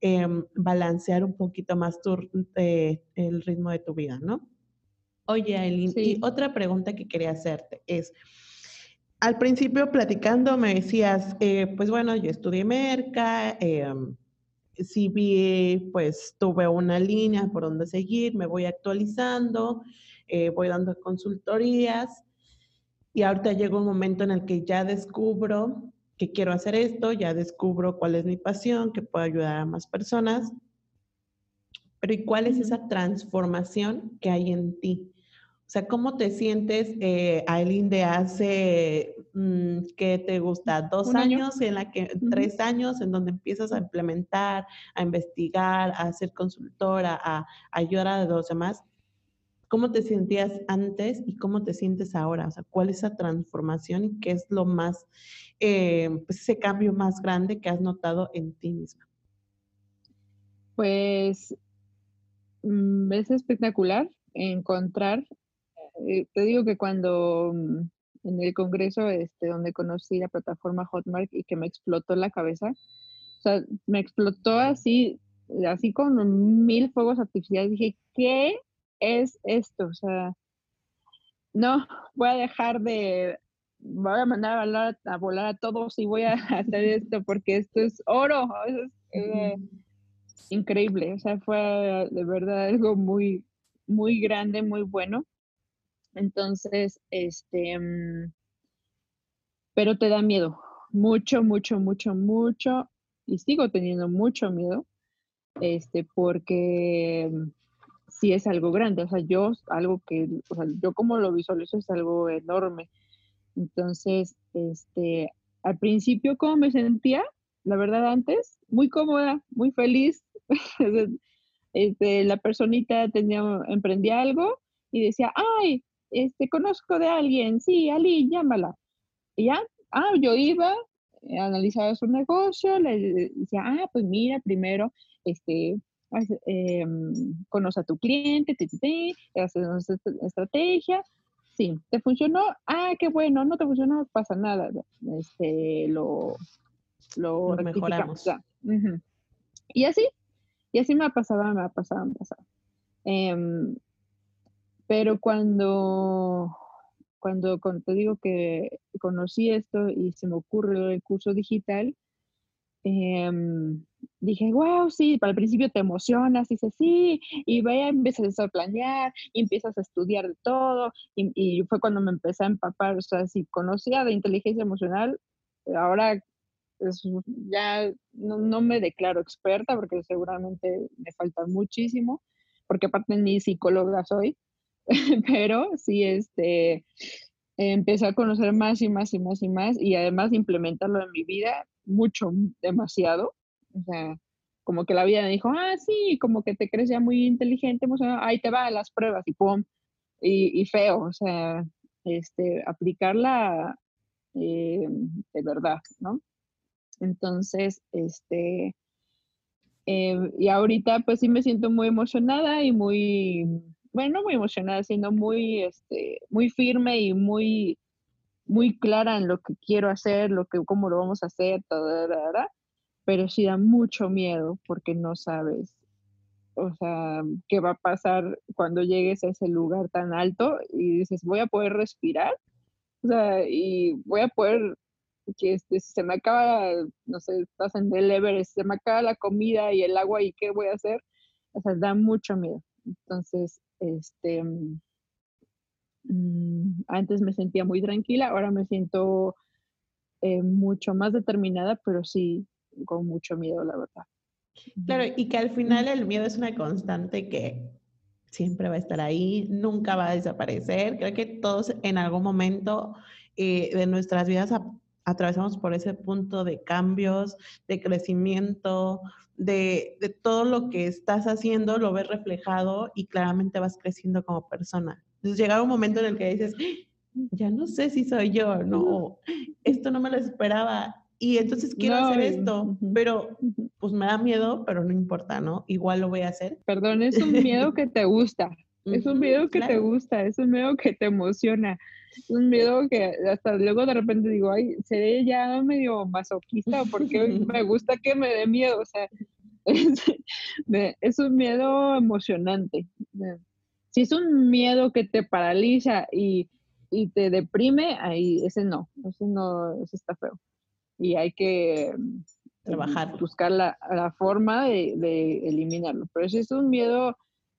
em, balancear un poquito más tu, eh, el ritmo de tu vida, ¿no? Oye, Aileen, y otra pregunta que quería hacerte es, al principio platicando me decías, pues bueno, yo estudié merca, si vi, pues tuve una línea por donde seguir, me voy actualizando, eh, voy dando consultorías y ahorita llega un momento en el que ya descubro que quiero hacer esto, ya descubro cuál es mi pasión, que puedo ayudar a más personas. Pero ¿y cuál es esa transformación que hay en ti? O sea, ¿cómo te sientes, eh, Aileen, de hace, mm, ¿qué te gusta? ¿Dos años? En la que, tres años, en donde empiezas a implementar, a investigar, a ser consultora, a, ayudar a los demás. ¿Cómo te sentías antes y cómo te sientes ahora? O sea, ¿cuál es esa transformación y qué es lo más, eh, pues ese cambio más grande que has notado en ti misma? Pues mm, es espectacular encontrar eh, te digo que cuando mm, en el congreso este, donde conocí la plataforma Hotmart y que me explotó la cabeza, o sea, me explotó así, así con mil fuegos artificiales, dije, ¿qué es esto? O sea, no, voy a dejar de, voy a mandar a volar a, volar a todos y voy a [LAUGHS] hacer esto porque esto es oro, es eh, increíble, o sea, fue de verdad algo muy, muy grande, muy bueno. Entonces, este, mm, pero te da miedo, mucho, mucho, mucho, mucho, y sigo teniendo mucho miedo, este, porque sí es algo grande, o sea, yo, algo que, o sea, yo como lo visualizo es algo enorme. Entonces, este, al principio, ¿cómo me sentía? La verdad, antes, muy cómoda, muy feliz. [LAUGHS] este, la personita tenía, emprendía algo y decía, ay, este, conozco de alguien, sí, Ali, llámala. Y ya, ah, yo iba, eh, analizaba su negocio, le decía, ah, pues mira, primero, este, eh, conoce a tu cliente, te, te, haces una estrategia, sí, ¿te funcionó? Ah, qué bueno, no te funcionó, no pasa nada, este, lo, lo, mejoramos. Y así, y así me pasaba, me pasaba, me pasaba. Em, pero cuando, cuando, te digo que conocí esto y se me ocurre el curso digital, em, dije, wow, sí, para el principio te emocionas, dices, sí, y vaya, empiezas a planear, y empiezas a estudiar todo, y, fue cuando me empecé a empapar, o sea, si conocía de inteligencia emocional, ahora ya no, no, me declaro experta porque seguramente me falta muchísimo, porque aparte ni psicóloga soy, [LAUGHS] pero sí, este, empecé a conocer más y más y más y más y además implementarlo en mi vida mucho, demasiado. O sea, como que la vida me dijo, ah, sí, como que te crees ya muy inteligente, ahí te va las pruebas y pum, y, y feo, o sea, este, aplicarla eh, de verdad, ¿no? Entonces, este, eh, y ahorita pues sí me siento muy emocionada y muy bueno, no muy emocionada, sino muy, este, muy firme y muy, muy clara en lo que quiero hacer, lo que, cómo lo vamos a hacer, pero sí da mucho miedo porque no sabes, o sea, qué va a pasar cuando llegues a ese lugar tan alto y dices, voy a poder respirar, o sea, y voy a poder, que este, se me acaba, no sé, estás en el Everest, se me acaba la comida y el agua y qué voy a hacer, o sea, da mucho miedo. Entonces, este, mm, antes me sentía muy tranquila, ahora me siento eh, mucho más determinada, pero sí con mucho miedo, la verdad. Claro, y que al final el miedo es una constante que siempre va a estar ahí, nunca va a desaparecer. Creo que todos en algún momento eh, de nuestras vidas atravesamos por ese punto de cambios, de crecimiento, de, de, todo lo que estás haciendo, lo ves reflejado y claramente vas creciendo como persona. Entonces llega un momento en el que dices, ya no sé si soy yo, no, esto no me lo esperaba. Y entonces quiero hacer esto, pero pues me da miedo, pero no importa, ¿no? Igual lo voy a hacer. Perdón, es un [LAUGHS] miedo que te gusta, es un miedo que te gusta, es un miedo que te emociona, es un miedo que hasta luego de repente digo, ay, seré ya medio masoquista porque [LAUGHS] me gusta que me dé miedo, o sea, [LAUGHS] es, un miedo emocionante. Si es un miedo que te paraliza y y te deprime, ahí ese no, ese no, ese está feo. Y hay que mm, trabajar, buscar la, la forma de, de, eliminarlo. Pero si es un miedo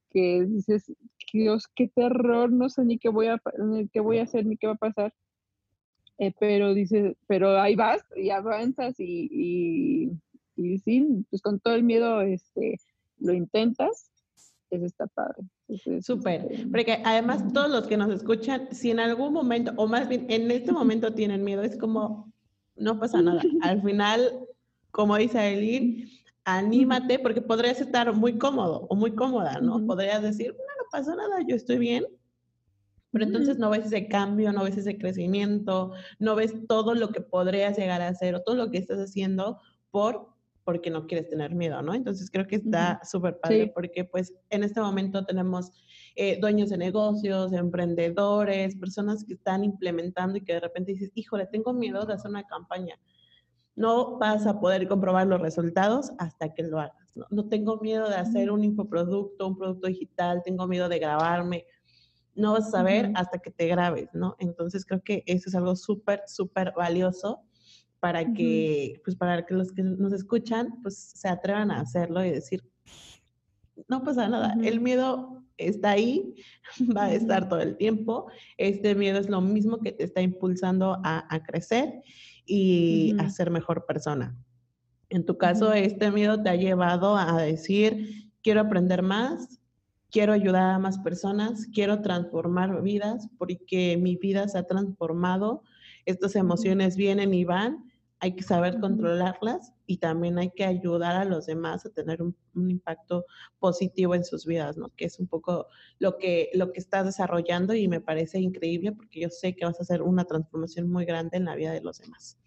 que dices, Dios, qué terror, no sé ni qué voy a, qué voy a hacer ni qué va a pasar. Eh, pero dices, pero ahí vas y avanzas y, y, y sí, pues con todo el miedo este, lo intentas, eso está padre. Súper, porque además todos los que nos escuchan, si en algún momento, o más bien en este momento tienen miedo, es como, no pasa nada. [LAUGHS] Al final, como dice Aileen, anímate porque podrías estar muy cómodo o muy cómoda, ¿no? Podrías decir, no, no pasa nada, yo estoy bien. Pero entonces no ves ese cambio, no ves ese crecimiento, no ves todo lo que podrías llegar a hacer o todo lo que estás haciendo por porque no quieres tener miedo, ¿no? Entonces creo que está súper padre porque pues en este momento tenemos eh, dueños de negocios, emprendedores, personas que están implementando y que de repente dices, híjole, tengo miedo de hacer una campaña. No vas a poder comprobar los resultados hasta que lo hagas. No, no tengo miedo de hacer un infoproducto, un producto digital, tengo miedo de grabarme. No vas a saber hasta que te grabes, ¿no? Entonces creo que eso es algo súper, súper valioso para que, pues para que los que nos escuchan, pues se atrevan a hacerlo y decir, no pasa nada, el miedo está ahí, [LAUGHS] va a estar todo el tiempo, este miedo es lo mismo que te está impulsando a, crecer y a ser mejor persona. En tu caso, este miedo te ha llevado a decir, quiero aprender más, quiero ayudar a más personas, quiero transformar vidas porque mi vida se ha transformado, estas emociones vienen y van hay que saber controlarlas y también hay que ayudar a los demás a tener un, impacto positivo en sus vidas, ¿no? Que es un poco lo que, lo que estás desarrollando y me parece increíble porque yo sé que vas a hacer una transformación muy grande en la vida de los demás.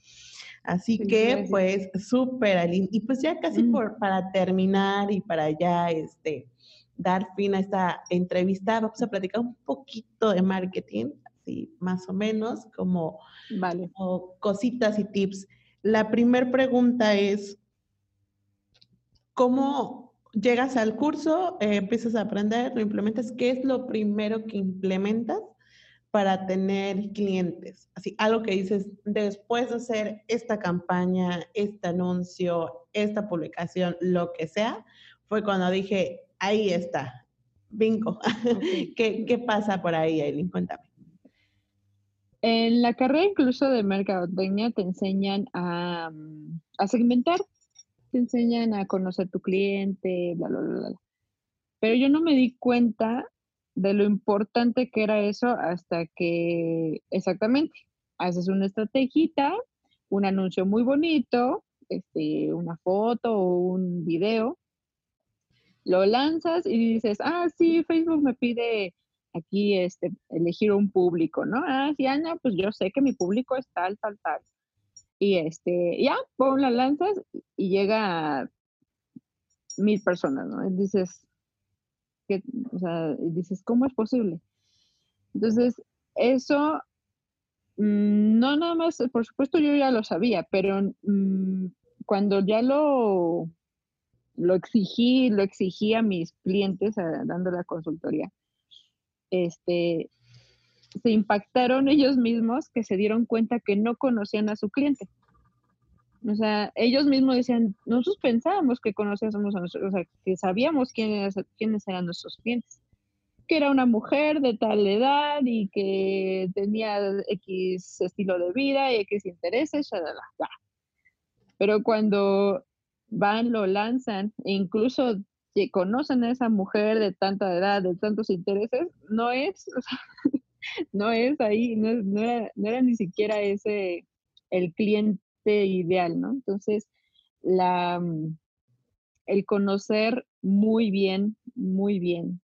Así que, pues, súper, Aline. Y pues ya casi por, para terminar y para ya, este, dar fin a esta entrevista, vamos a platicar un poquito de marketing, así más o menos, como, vale. como cositas y tips. La primera pregunta es, ¿cómo llegas al curso, eh, empiezas a aprender, lo implementas? ¿Qué es lo primero que implementas para tener clientes? Así, algo que dices, después de hacer esta campaña, este anuncio, esta publicación, lo que sea, fue cuando dije, ahí está, bingo. [LAUGHS] ¿Qué, ¿Qué, pasa por ahí, Aileen? Cuéntame. En la carrera incluso de mercadotecnia te enseñan a, mm, a, segmentar, te enseñan a conocer tu cliente, bla, bla, bla, bla. Pero yo no me di cuenta de lo importante que era eso hasta que exactamente haces una estrategia, un anuncio muy bonito, este, una foto o un video, lo lanzas y dices, ah, sí, Facebook me pide aquí este, elegir un público, ¿no? Ah, sí, Ana, pues yo sé que mi público es tal, tal, tal. Y este, ya, pon las lanzas y llega a mil personas, ¿no? Dices, o sea, dices, ¿cómo es posible? Entonces, eso, mm, no nada más, por supuesto yo ya lo sabía, pero mm, cuando ya lo, lo exigí, lo exigí a mis clientes dando la consultoría, este, se impactaron ellos mismos que se dieron cuenta que no conocían a su cliente. O sea, ellos mismos decían, nosotros pensábamos que conocíamos a nosotros, o sea, que sabíamos quiénes, quiénes eran nuestros clientes, que era una mujer de tal edad y que tenía X estilo de vida y X intereses, Pero cuando van, lo lanzan, e incluso que conocen a esa mujer de tanta edad, de tantos intereses, no es, [LAUGHS] no es ahí, no, era, no, era, ni siquiera ese el cliente ideal, ¿no? Entonces, la, mm, el conocer muy bien, muy bien,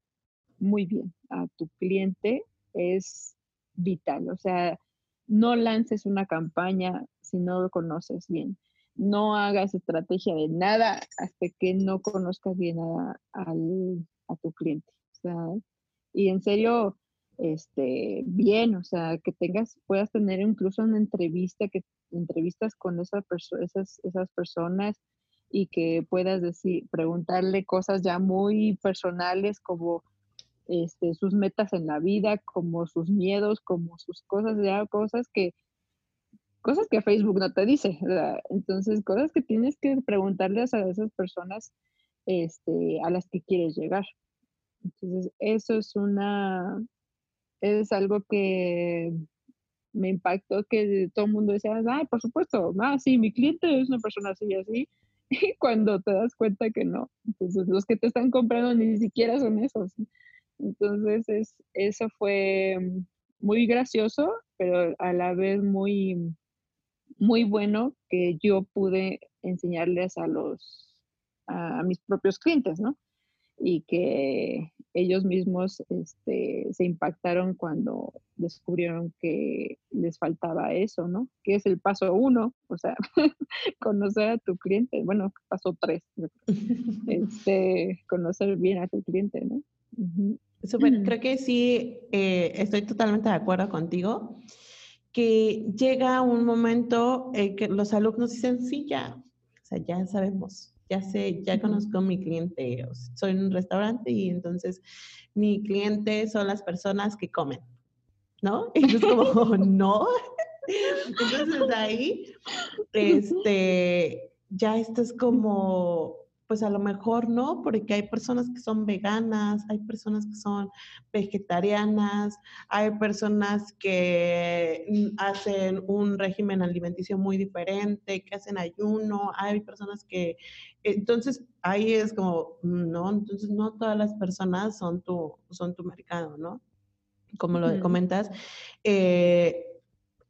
muy bien a tu cliente es vital. O sea, no lances una campaña si no lo conoces bien. No hagas estrategia de nada hasta que no conozcas bien a, a tu cliente. Y en serio, este, bien, o sea, que tengas, puedas tener incluso una entrevista, que entrevistas con esas, personas y que puedas decir, preguntarle cosas ya muy personales como este, sus metas en la vida, como sus miedos, como sus cosas, ya cosas que, cosas que Facebook no te dice. Entonces, cosas que tienes que preguntarles a esas personas este, a las que quieres llegar. Entonces, eso es una, es algo que me impactó que todo el mundo decía, ah, por supuesto, ah, sí, mi cliente es una persona así y así, [LAUGHS] y cuando te das cuenta que no, los que te están comprando ni siquiera son esos. Entonces, es, eso fue muy gracioso, pero a la vez muy, muy bueno que yo pude enseñarles a los, a mis propios clientes, ¿no? Y que ellos mismos este, se impactaron cuando descubrieron que les faltaba eso, ¿no? Que es el paso uno, o sea, [LAUGHS] conocer a tu cliente, bueno, paso tres, [LAUGHS] este, conocer bien a tu cliente, ¿no? creo que sí, eh, estoy totalmente de acuerdo contigo, que llega un momento en que los alumnos dicen, sí, ya, o sea, ya sabemos, ya sé, ya conozco a mi cliente, soy en un restaurante y entonces mi cliente son las personas que comen, ¿no? [LAUGHS] Y es como, no. [LAUGHS] Entonces ahí, [LAUGHS] este, ya esto es como, pues a lo mejor no, porque hay personas que son veganas, hay personas que son vegetarianas, hay personas que mm, hacen un régimen alimenticio muy diferente, que hacen ayuno, hay personas que, entonces ahí es como, mm, no, entonces no todas las personas son tu, son tu mercado, ¿no? Como lo comentas. Eh,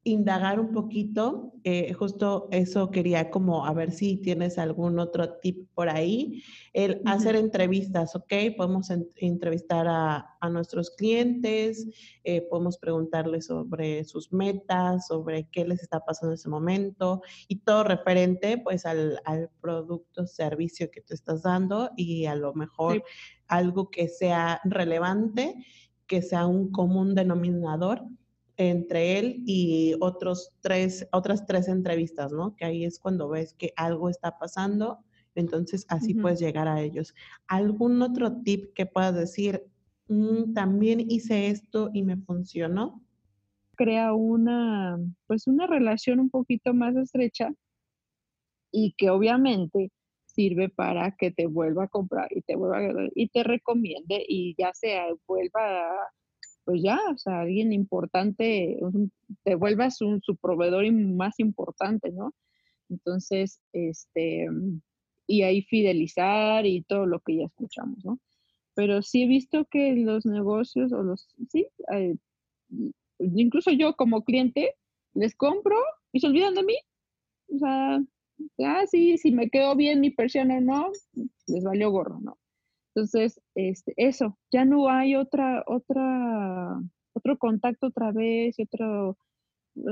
indagar un poquito, eh, justo eso quería como a ver si tienes algún otro tip por ahí, el hacer entrevistas, ¿ok? Podemos entrevistar a, nuestros clientes, eh, podemos preguntarles sobre sus metas, sobre qué les está pasando en ese momento y todo referente pues al, al producto, servicio que te estás dando y a lo mejor algo que sea relevante, que sea un común denominador entre él y otros tres, otras tres entrevistas, ¿no? Que ahí es cuando ves que algo está pasando, entonces así puedes llegar a ellos. ¿Algún otro tip que puedas decir, mm, también hice esto y me funcionó? Crea una, pues una relación un poquito más estrecha y que obviamente sirve para que te vuelva a comprar y te vuelva a, y te recomiende y ya sea vuelva a pues ya, o sea, alguien importante, te vuelvas un, su proveedor más importante, ¿no? Entonces, este, y ahí fidelizar y todo lo que ya escuchamos, ¿no? Pero sí he visto que los negocios o los, sí, eh, incluso yo como cliente les compro y se olvidan de mí. O sea, ah, sí, si me quedó bien mi persona o no, les valió gorro, ¿no? Entonces, este, eso, ya no hay otra, otra, otro contacto otra vez, otro,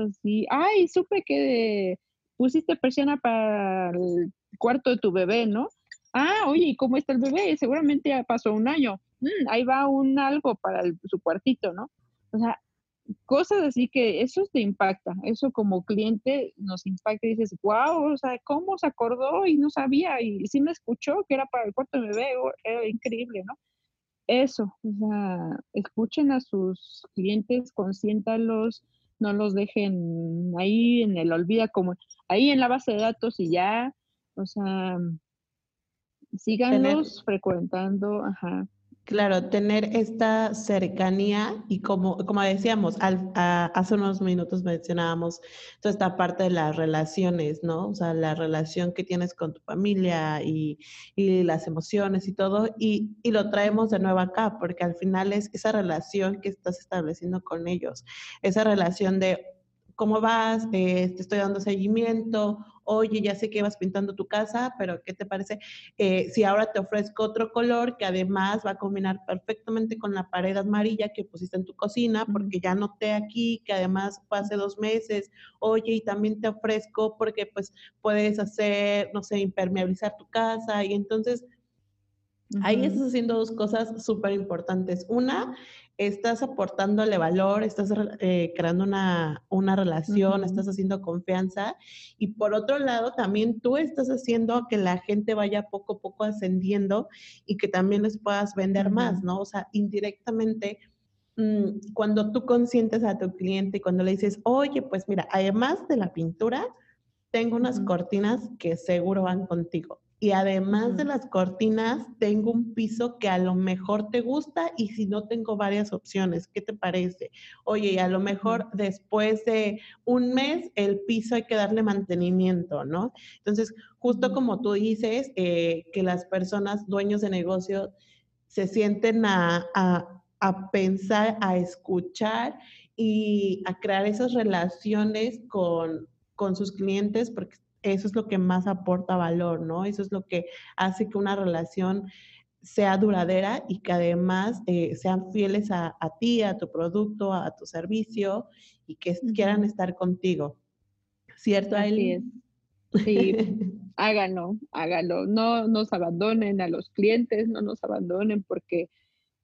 así, ay, supe que pusiste persiana para el cuarto de tu bebé, ¿no? Ah, oye, ¿y cómo está el bebé? Seguramente ya pasó un año. Mm, ahí va un algo para su cuartito, ¿no? O sea, cosas así que eso te impacta, eso como cliente nos impacta y dices, wow, o sea, ¿cómo se acordó y no sabía? Y sí me escuchó que era para el cuarto de bebé, era increíble, ¿no? Eso, o sea, escuchen a sus clientes, consiéntalos, no los dejen ahí en el olvida como ahí en la base de datos y ya, o sea, síganlos frecuentando, ajá, Claro, tener esta cercanía y como, como decíamos, hace unos minutos mencionábamos toda esta parte de las relaciones, ¿no? O sea, la relación que tienes con tu familia y, y las emociones y todo, y, y, lo traemos de nuevo acá, porque al final es esa relación que estás estableciendo con ellos, esa relación de, ¿cómo vas? Eh, te estoy dando seguimiento. Oye, ya sé que vas pintando tu casa, pero ¿qué te parece eh, si ahora te ofrezco otro color que además va a combinar perfectamente con la pared amarilla que pusiste en tu cocina, porque ya noté aquí que además fue hace dos meses. Oye, y también te ofrezco porque pues puedes hacer, no sé, impermeabilizar tu casa. Y entonces Ahí estás haciendo dos cosas súper importantes. Una, estás aportándole valor, estás eh, creando una, una relación, estás haciendo confianza. Y por otro lado, también tú estás haciendo que la gente vaya poco a poco ascendiendo y que también les puedas vender más, ¿no? O sea, indirectamente mm, cuando tú consientes a tu cliente y cuando le dices, oye, pues mira, además de la pintura, tengo unas cortinas que seguro van contigo. Y además de las cortinas, tengo un piso que a lo mejor te gusta y si no tengo varias opciones, ¿qué te parece? Oye, a lo mejor después de un mes el piso hay que darle mantenimiento, ¿no? Entonces, justo como tú dices, eh, que las personas dueños de negocio se sienten a, a, a pensar, a escuchar y a crear esas relaciones con, con sus clientes, porque eso es lo que más aporta valor, ¿no? Eso es lo que hace que una relación sea duradera y que además eh, sean fieles a, ti, a tu producto, a, tu servicio y que quieran estar contigo. ¿Cierto, Aileen? Sí, [LAUGHS] háganlo, háganlo. No nos abandonen a los clientes, no nos abandonen porque,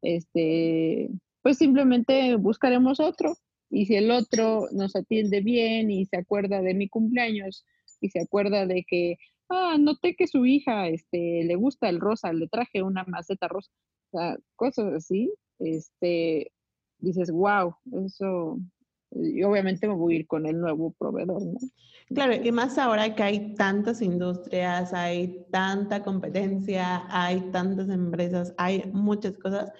este, pues simplemente buscaremos otro. Y si el otro nos atiende bien y se acuerda de mi cumpleaños, y se acuerda de que, ah, noté que su hija este, le gusta el rosa, le traje una maceta rosa, o sea, cosas así, este, dices, wow, eso, y obviamente me voy a ir con el nuevo proveedor, ¿no? Claro, y más ahora que hay tantas industrias, hay tanta competencia, hay tantas empresas, hay muchas cosas.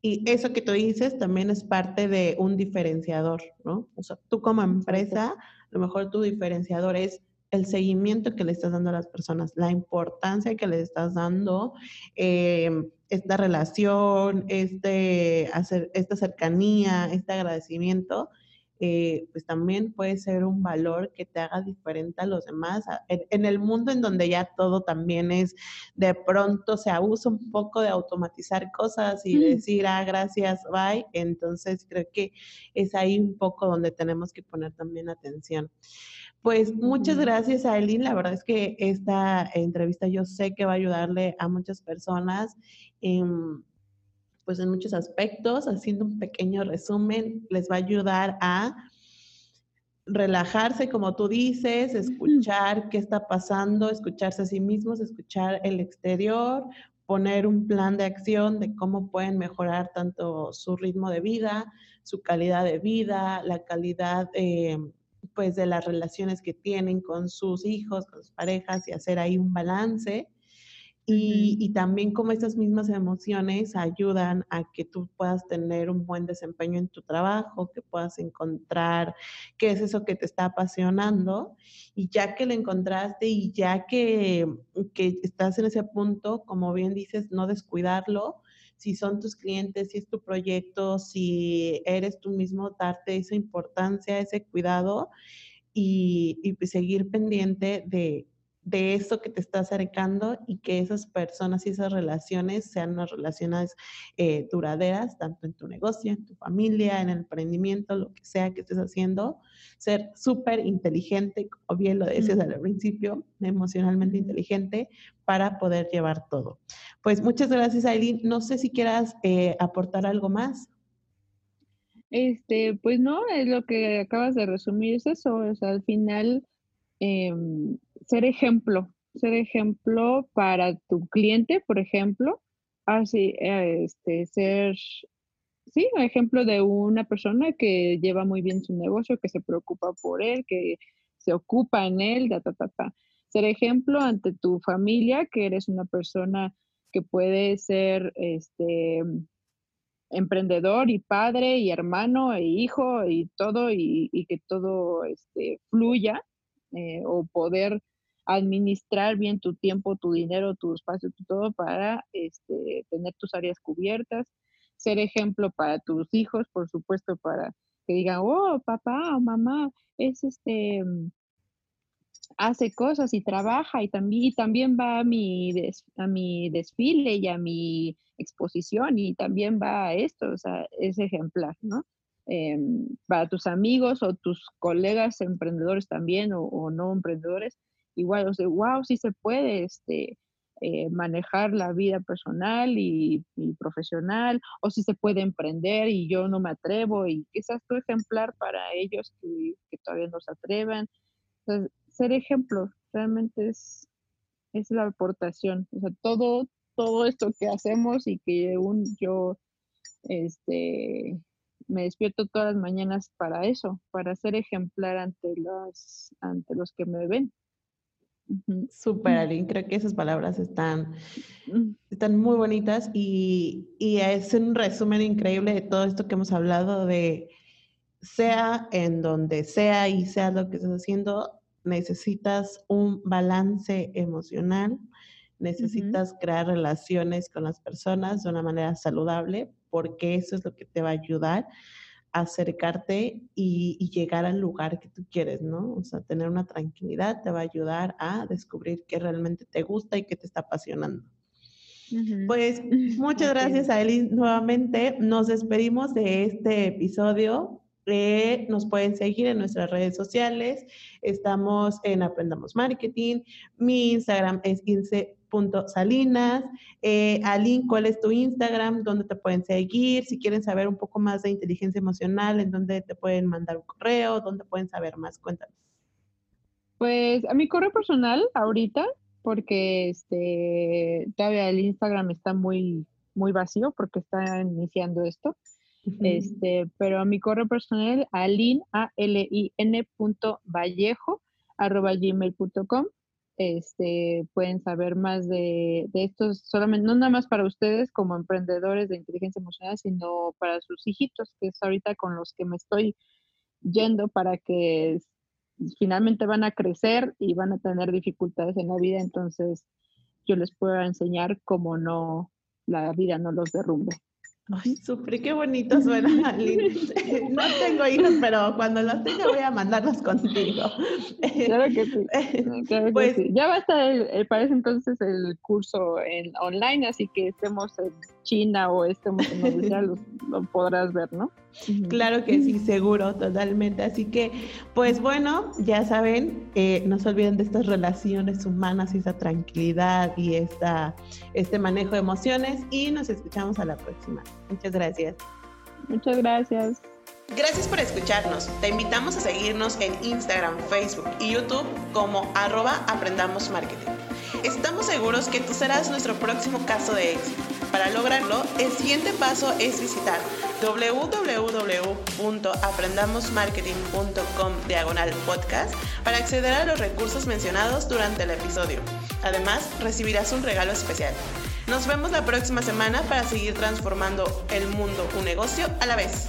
Y eso que tú dices también es parte de un diferenciador, ¿no? O sea, tú como empresa, a lo mejor tu diferenciador es el seguimiento que le estás dando a las personas, la importancia que le estás dando, eh, esta relación, este, hacer, esta cercanía, este agradecimiento, eh, pues también puede ser un valor que te haga diferente a los demás. En, el mundo en donde ya todo también es, de pronto se abusa un poco de automatizar cosas y decir, ah, gracias, bye. Entonces creo que es ahí un poco donde tenemos que poner también atención. Pues muchas gracias, Aileen. La verdad es que esta entrevista yo sé que va a ayudarle a muchas personas. En, pues en muchos aspectos, haciendo un pequeño resumen, les va a ayudar a relajarse, como tú dices, escuchar qué está pasando, escucharse a sí mismos, escuchar el exterior, poner un plan de acción de cómo pueden mejorar tanto su ritmo de vida, su calidad de vida, la calidad eh, pues de las relaciones que tienen con sus hijos, con sus parejas y hacer ahí un balance. Y, también como estas mismas emociones ayudan a que tú puedas tener un buen desempeño en tu trabajo, que puedas encontrar qué es eso que te está apasionando. Y ya que lo encontraste y ya que, que estás en ese punto, como bien dices, no descuidarlo, si son tus clientes, si es tu proyecto, si eres tú mismo, darte esa importancia, ese cuidado y, y pues seguir pendiente de, de eso que te está acercando y que esas personas y esas relaciones sean unas relaciones eh, duraderas, tanto en tu negocio, en tu familia, en el emprendimiento, lo que sea que estés haciendo. Ser súper inteligente, como bien lo decías al principio, emocionalmente inteligente para poder llevar todo. Pues muchas gracias, Aileen. No sé si quieras eh, aportar algo más. Este, pues no, es lo que acabas de resumir, es eso, o sea, al final Em, ser ejemplo, ser ejemplo para tu cliente, por ejemplo, así, eh, este, ser, sí, ejemplo de una persona que lleva muy bien su negocio, que se preocupa por él, que se ocupa en él, ta, ta, ta, ta. Ser ejemplo ante tu familia, que eres una persona que puede ser este emprendedor y padre y hermano e hijo y todo y, que todo este, fluya eh, o poder administrar bien tu tiempo, tu dinero, tu espacio, todo para este, tener tus áreas cubiertas, ser ejemplo para tus hijos, por supuesto, para que digan, oh, papá o mamá, es este, hace cosas y trabaja y también, también va a mi, a mi desfile y a mi exposición y también va a esto, o sea, es ejemplar, ¿no? Em, para tus amigos o tus colegas emprendedores también o, no emprendedores, igual, o sea, wow, sí se puede este, eh, manejar la vida personal y, profesional, o si se puede emprender y yo no me atrevo, y quizás tu ejemplar para ellos que, todavía no se atrevan. Entonces, ser ejemplo realmente es, es la aportación, o sea, todo, todo esto que hacemos y que un, yo este, me despierto todas las mañanas para eso, para ser ejemplar ante los, ante los que me ven. Súper, Aline, creo que esas palabras están, están muy bonitas y, y, es un resumen increíble de todo esto que hemos hablado de sea en donde sea y sea lo que estás haciendo, necesitas un balance emocional, necesitas crear relaciones con las personas de una manera saludable, porque eso es lo que te va a ayudar a acercarte y, llegar al lugar que tú quieres, ¿no? O sea, tener una tranquilidad te va a ayudar a descubrir qué realmente te gusta y qué te está apasionando. Pues muchas gracias a Eli nuevamente. Nos despedimos de este episodio. Eh, nos pueden seguir en nuestras redes sociales. Estamos en Aprendamos Marketing. Mi Instagram es ince.salinas. Eh, Aline, ¿cuál es tu Instagram? ¿Dónde te pueden seguir? Si quieren saber un poco más de inteligencia emocional, ¿en dónde te pueden mandar un correo? ¿Dónde pueden saber más? Cuéntanos. Pues a mi correo personal ahorita, porque este todavía el Instagram está muy, muy vacío porque está iniciando esto. Este, pero a mi correo personal, alin, a l i n punto vallejo, arroba gmail.com. Este, pueden saber más de, de estos, solamente, no nada más para ustedes como emprendedores de inteligencia emocional, sino para sus hijitos, que es ahorita con los que me estoy yendo para que finalmente van a crecer y van a tener dificultades en la vida, entonces yo les puedo enseñar cómo no, la vida no los derrumbe. Ay, [LAUGHS] sufrí, qué bonito suena, [LAUGHS] No tengo hijos, pero cuando los tenga voy a mandarlos contigo. Claro que sí. [LAUGHS] pues, Ya va a estar, el, parece entonces el curso en online, así que estemos en China o estemos en donde sea, lo, podrás ver, ¿no? Claro que sí, seguro, totalmente. Así que, pues bueno, ya saben, eh, no se olviden de estas relaciones humanas y esa tranquilidad y esta, este manejo de emociones y nos escuchamos a la próxima. Muchas gracias. Muchas gracias. Gracias por escucharnos. Te invitamos a seguirnos en Instagram, Facebook y YouTube como arroba Aprendamos Marketing. Estamos seguros que tú serás nuestro próximo caso de éxito. Para lograrlo, el siguiente paso es visitar www.aprendamosmarketing.com diagonal podcast para acceder a los recursos mencionados durante el episodio. Además, recibirás un regalo especial. Nos vemos la próxima semana para seguir transformando el mundo un negocio a la vez.